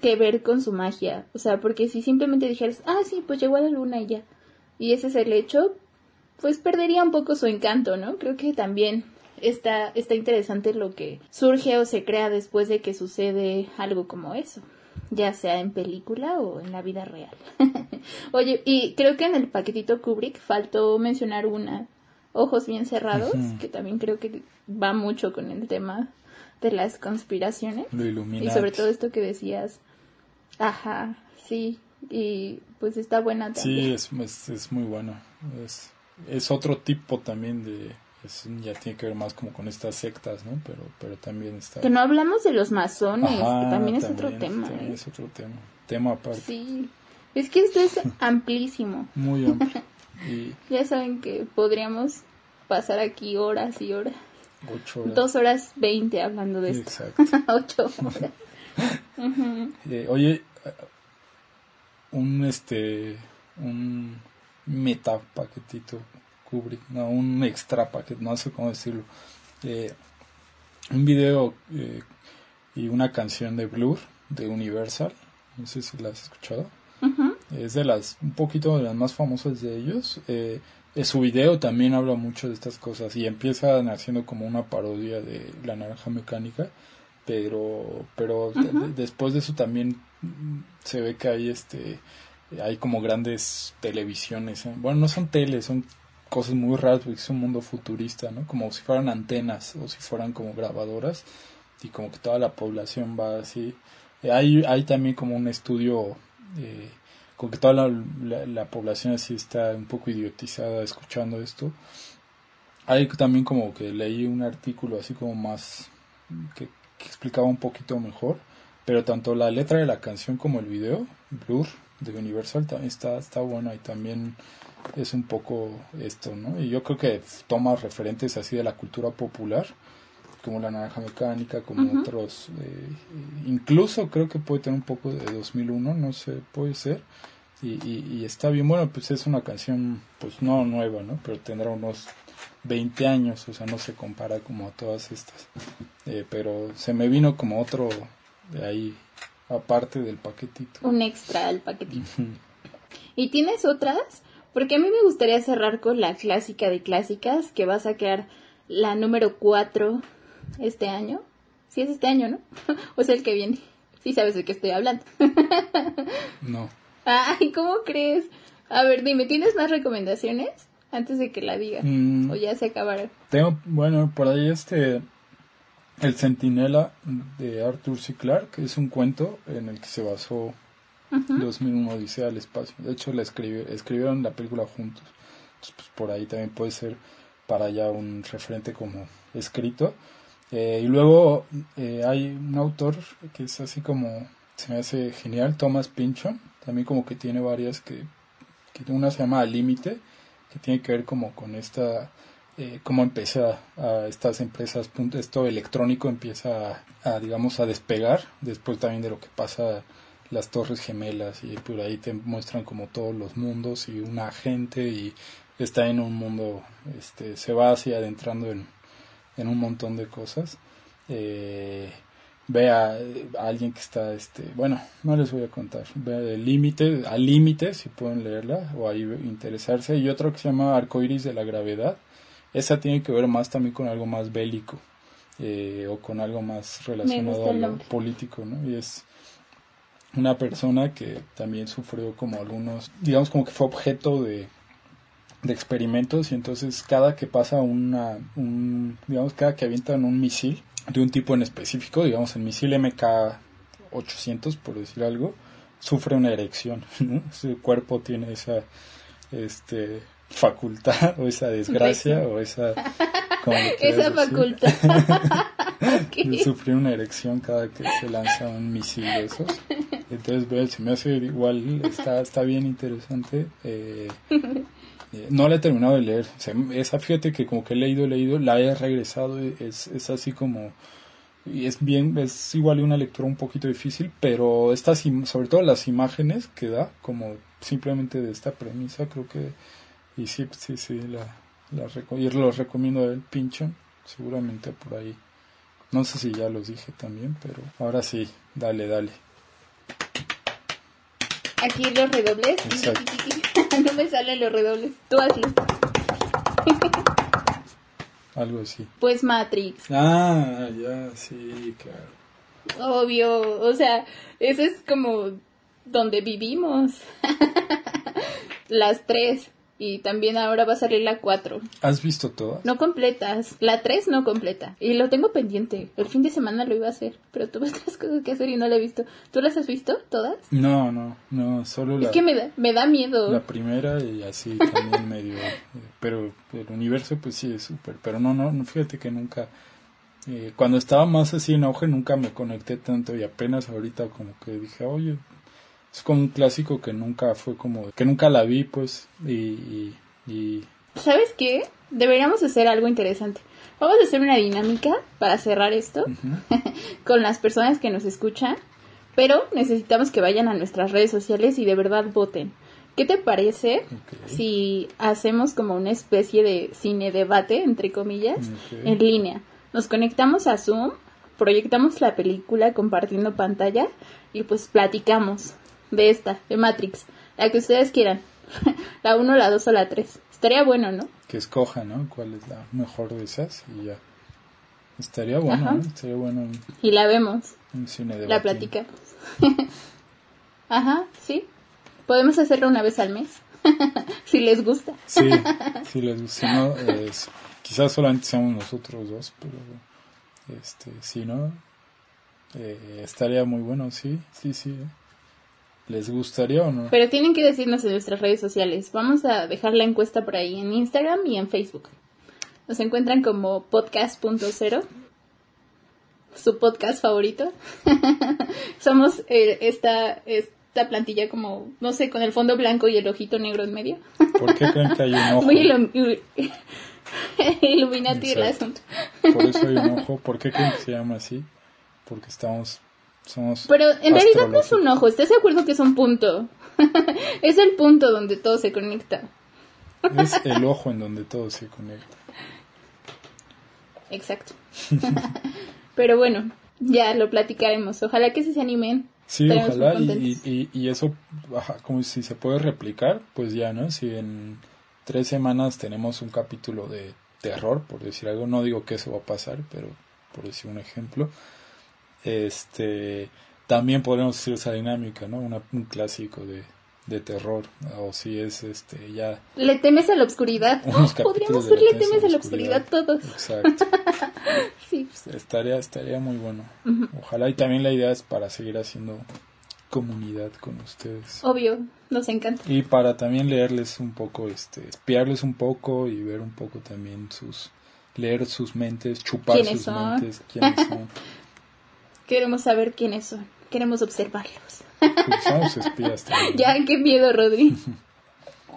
que ver con su magia. O sea, porque si simplemente dijeras, ah, sí, pues llegó a la luna y ya. Y ese es el hecho, pues perdería un poco su encanto, ¿no? Creo que también está, está interesante lo que surge o se crea después de que sucede algo como eso, ya sea en película o en la vida real. Oye, y creo que en el paquetito Kubrick faltó mencionar una, Ojos bien cerrados, que también creo que va mucho con el tema de las conspiraciones. y sobre todo esto que decías, ajá, sí, y pues está buena también. Sí, es, es muy bueno. Es, es otro tipo también de ya tiene que ver más como con estas sectas, ¿no? Pero pero también está Que no hablamos de los masones, que también es otro tema. ¿eh? es otro tema, tema aparte. Sí. Es que esto es amplísimo. Muy amplio. Y... ya saben que podríamos pasar aquí horas y horas. Ocho horas. Dos horas veinte hablando de esto. Exacto. Ocho horas. Eh, oye, un este un meta paquetito Kubrick, no, un extra paquete, no sé cómo decirlo. Eh, un video eh, y una canción de Blur de Universal, no sé si la has escuchado. Es de las, un poquito de las más famosas de ellos. Eh, su video también habla mucho de estas cosas y empieza haciendo como una parodia de La Naranja Mecánica, pero, pero después de eso también se ve que hay este hay como grandes televisiones. ¿eh? Bueno, no son teles, son cosas muy raras porque es un mundo futurista, ¿no? Como si fueran antenas o si fueran como grabadoras y como que toda la población va así. Hay, hay también como un estudio eh, con que toda la, la, población así está un poco idiotizada escuchando esto. Hay también como que leí un artículo así como más que, que explicaba un poquito mejor, pero tanto la letra de la canción como el video, Blur, de Universal también está, está bueno y también es un poco esto, ¿no? Y yo creo que toma referentes así de la cultura popular, como la naranja mecánica, como otros, eh, incluso creo que puede tener un poco de 2001, no sé, puede ser. Y, y, está bien, bueno, pues es una canción, pues no nueva, ¿no? Pero tendrá unos 20 años, o sea, no se compara como a todas estas. Eh, pero se me vino como otro de ahí aparte del paquetito. Un extra al paquetito. ¿Y tienes otras? Porque a mí me gustaría cerrar con la clásica de clásicas, que va a sacar la número 4 este año. Sí, es este año, ¿no? o sea, el que viene. Sí sabes de qué estoy hablando. no. Ay, ¿cómo crees? A ver, dime, ¿tienes más recomendaciones? Antes de que la diga. Mm. o ya se acabaron. Tengo, bueno, por ahí este el Centinela de Arthur C. Clarke es un cuento en el que se basó 2001 Odisea al espacio. De hecho, la escribieron la película juntos. pues, por ahí también puede ser para allá un referente como escrito. Eh, y luego eh, hay un autor que es así como, se me hace genial, Thomas Pynchon. También como que tiene varias que, que una se llama Límite, que tiene que ver como con esta eh, cómo empieza a estas empresas, esto electrónico empieza a, digamos, a despegar, después también de lo que pasa las torres gemelas y por ahí te muestran como todos los mundos y una gente y está en un mundo, este, se va así adentrando en, en un montón de cosas. Eh, ve a, alguien que está, este, bueno, no les voy a contar, ve el límite, al límite, si pueden leerla o ahí interesarse, y otro que se llama Arcoiris de la gravedad, esa tiene que ver más también con algo más bélico eh, o con algo más relacionado a lo político, ¿no? Y es una persona que también sufrió como algunos, digamos como que fue objeto de, de experimentos y entonces cada que pasa una, un, digamos, cada que avientan un misil, de un tipo en específico, digamos el misil MK800 por decir algo, sufre una erección, Su cuerpo tiene esa este facultad o esa desgracia o esa esa facultad. De sufrir una erección cada que se lanza un misil de esos. Entonces ve se me hace igual está está bien interesante eh, no la he terminado de leer. esa fíjate que como que he leído, he leído, la he regresado, es, es así como y es bien, es igual una lectura un poquito difícil, pero estas, sobre todo las imágenes que da, como simplemente de esta premisa, creo que, y sí, sí, sí, la, la y los recomiendo a él, seguramente por ahí. No sé si ya los dije también, pero ahora sí, dale, dale. Aquí los redobles. no me salen los redobles. Tú hazlo. Algo así. Pues Matrix. Ah, ya, sí, claro. Obvio, o sea, eso es como donde vivimos. Las tres. Y también ahora va a salir la 4. ¿Has visto todas? No completas. La 3 no completa. Y lo tengo pendiente. El fin de semana lo iba a hacer. Pero tuve otras cosas que hacer y no la he visto. ¿Tú las has visto todas? No, no, no. Solo la. Es que me da, me da miedo. La primera y así también medio. Eh, pero el universo, pues sí, es súper. Pero no, no, fíjate que nunca. Eh, cuando estaba más así en auge, nunca me conecté tanto. Y apenas ahorita, como que dije, oye, es como un clásico que nunca fue como, que nunca la vi, pues, y... y, ¿Sabes qué? Deberíamos hacer algo interesante. Vamos a hacer una dinámica para cerrar esto con las personas que nos escuchan, pero necesitamos que vayan a nuestras redes sociales y de verdad voten. ¿Qué te parece si hacemos como una especie de cine debate, entre comillas, en línea? Nos conectamos a Zoom, proyectamos la película compartiendo pantalla y pues platicamos de esta, de Matrix, la que ustedes quieran, la 1, la 2 o la 3. Estaría bueno, ¿no? Que escoja, ¿no? ¿Cuál es la mejor de esas? Y ya. Estaría bueno, Estaría bueno. Y la vemos. Un cine de La platicamos. Ajá, sí. Podemos hacerlo una vez al mes. si les gusta. sí, si les gusta. no, quizás solamente seamos nosotros dos, pero este, si no, eh, estaría muy bueno, sí, sí, sí. ¿eh? ¿Les gustaría o no? Pero tienen que decirnos en nuestras redes sociales. Vamos a dejar la encuesta por ahí en Instagram y en Facebook. Nos encuentran como podcast.0, su podcast favorito. Somos eh, esta, esta plantilla como, no sé, con el fondo blanco y el ojito negro en medio. ¿Por qué creen que hay un ojo? Muy Illuminati el asunto. Por eso hay un ojo. ¿Por qué creen que se llama así? Porque estamos pero en realidad no es un ojo, ¿estás de acuerdo que es un punto? es el punto donde todo se conecta. es el ojo en donde todo se conecta. Exacto. Pero bueno, ya lo platicaremos. Ojalá que se animen. Sí, ojalá. Y, y, eso, como si se puede replicar, pues ya, ¿no? Si en tres semanas tenemos un capítulo de terror, por decir algo, no digo que eso va a pasar, pero por decir un ejemplo este, también podemos decir esa dinámica, ¿no? un clásico de, de terror, o si es este ya... Le temes a la oscuridad. Podríamos ver Le temes a la oscuridad todos. Exacto. sí. Estaría, estaría muy bueno. Ojalá y también la idea es para seguir haciendo comunidad con ustedes. Obvio, nos encanta. Y para también leerles un poco, este, espiarles un poco y ver un poco también sus, leer sus mentes, chupar sus mentes, quiénes son. Queremos saber quiénes son. Queremos observarlos. somos espías también. Ya, qué miedo, Rodri.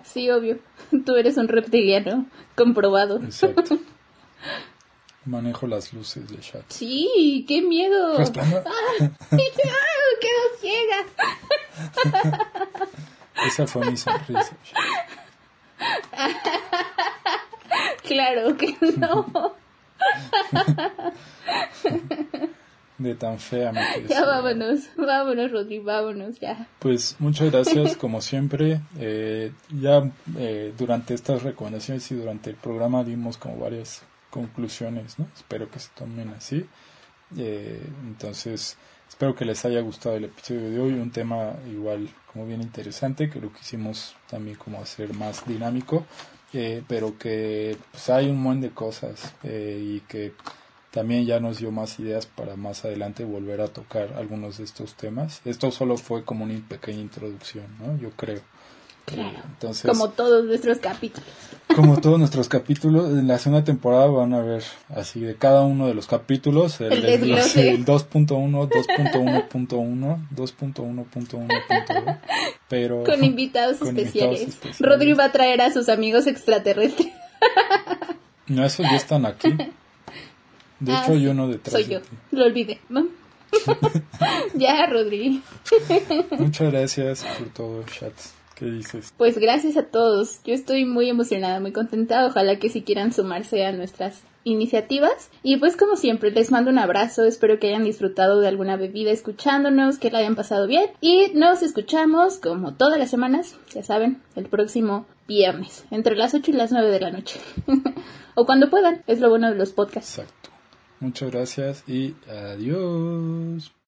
Sí, obvio. Tú eres un reptiliano comprobado. Exacto. Manejo las luces de chat. Sí, qué miedo. Ah, quedo ciega. Esa fue mi sonrisa. Claro que no. De tan fea me. Ya vámonos, vámonos, Rodri, vámonos, ya. Pues muchas gracias, como siempre. Eh, ya eh, durante estas recomendaciones y durante el programa dimos como varias conclusiones, ¿no? Espero que se tomen así. Eh, entonces, espero que les haya gustado el episodio de hoy. Un tema igual como bien interesante, que lo quisimos también como hacer más dinámico, eh, pero que pues hay un montón de cosas eh, y que también ya nos dio más ideas para más adelante volver a tocar algunos de estos temas. Esto solo fue como una pequeña introducción, ¿no? Yo creo. Claro. Entonces, Como todos nuestros capítulos. como todos nuestros capítulos, en la segunda temporada van a ver así de cada uno de los capítulos, el, El el 2.1, 2.1.1, 2.1.1.2, pero Con invitados con especiales. invitados especiales. Rodri va a traer a sus amigos extraterrestres. no, esos ya están aquí. De Ah, hecho, sí, yo no detrás Soy de yo. ti. Lo olvidé. ¿no? ya, Rodri. Muchas gracias por todo, chat. ¿Qué dices? Pues gracias a todos. Yo estoy muy emocionada, muy contenta. Ojalá que si quieran sumarse a nuestras iniciativas. Y pues como siempre, les mando un abrazo. Espero que hayan disfrutado de alguna bebida escuchándonos, que la hayan pasado bien. Y nos escuchamos como todas las semanas, ya saben, el próximo viernes, entre las 8 y las 9 de la noche. o cuando puedan, es lo bueno de los podcasts. Exacto. Muchas gracias y adiós.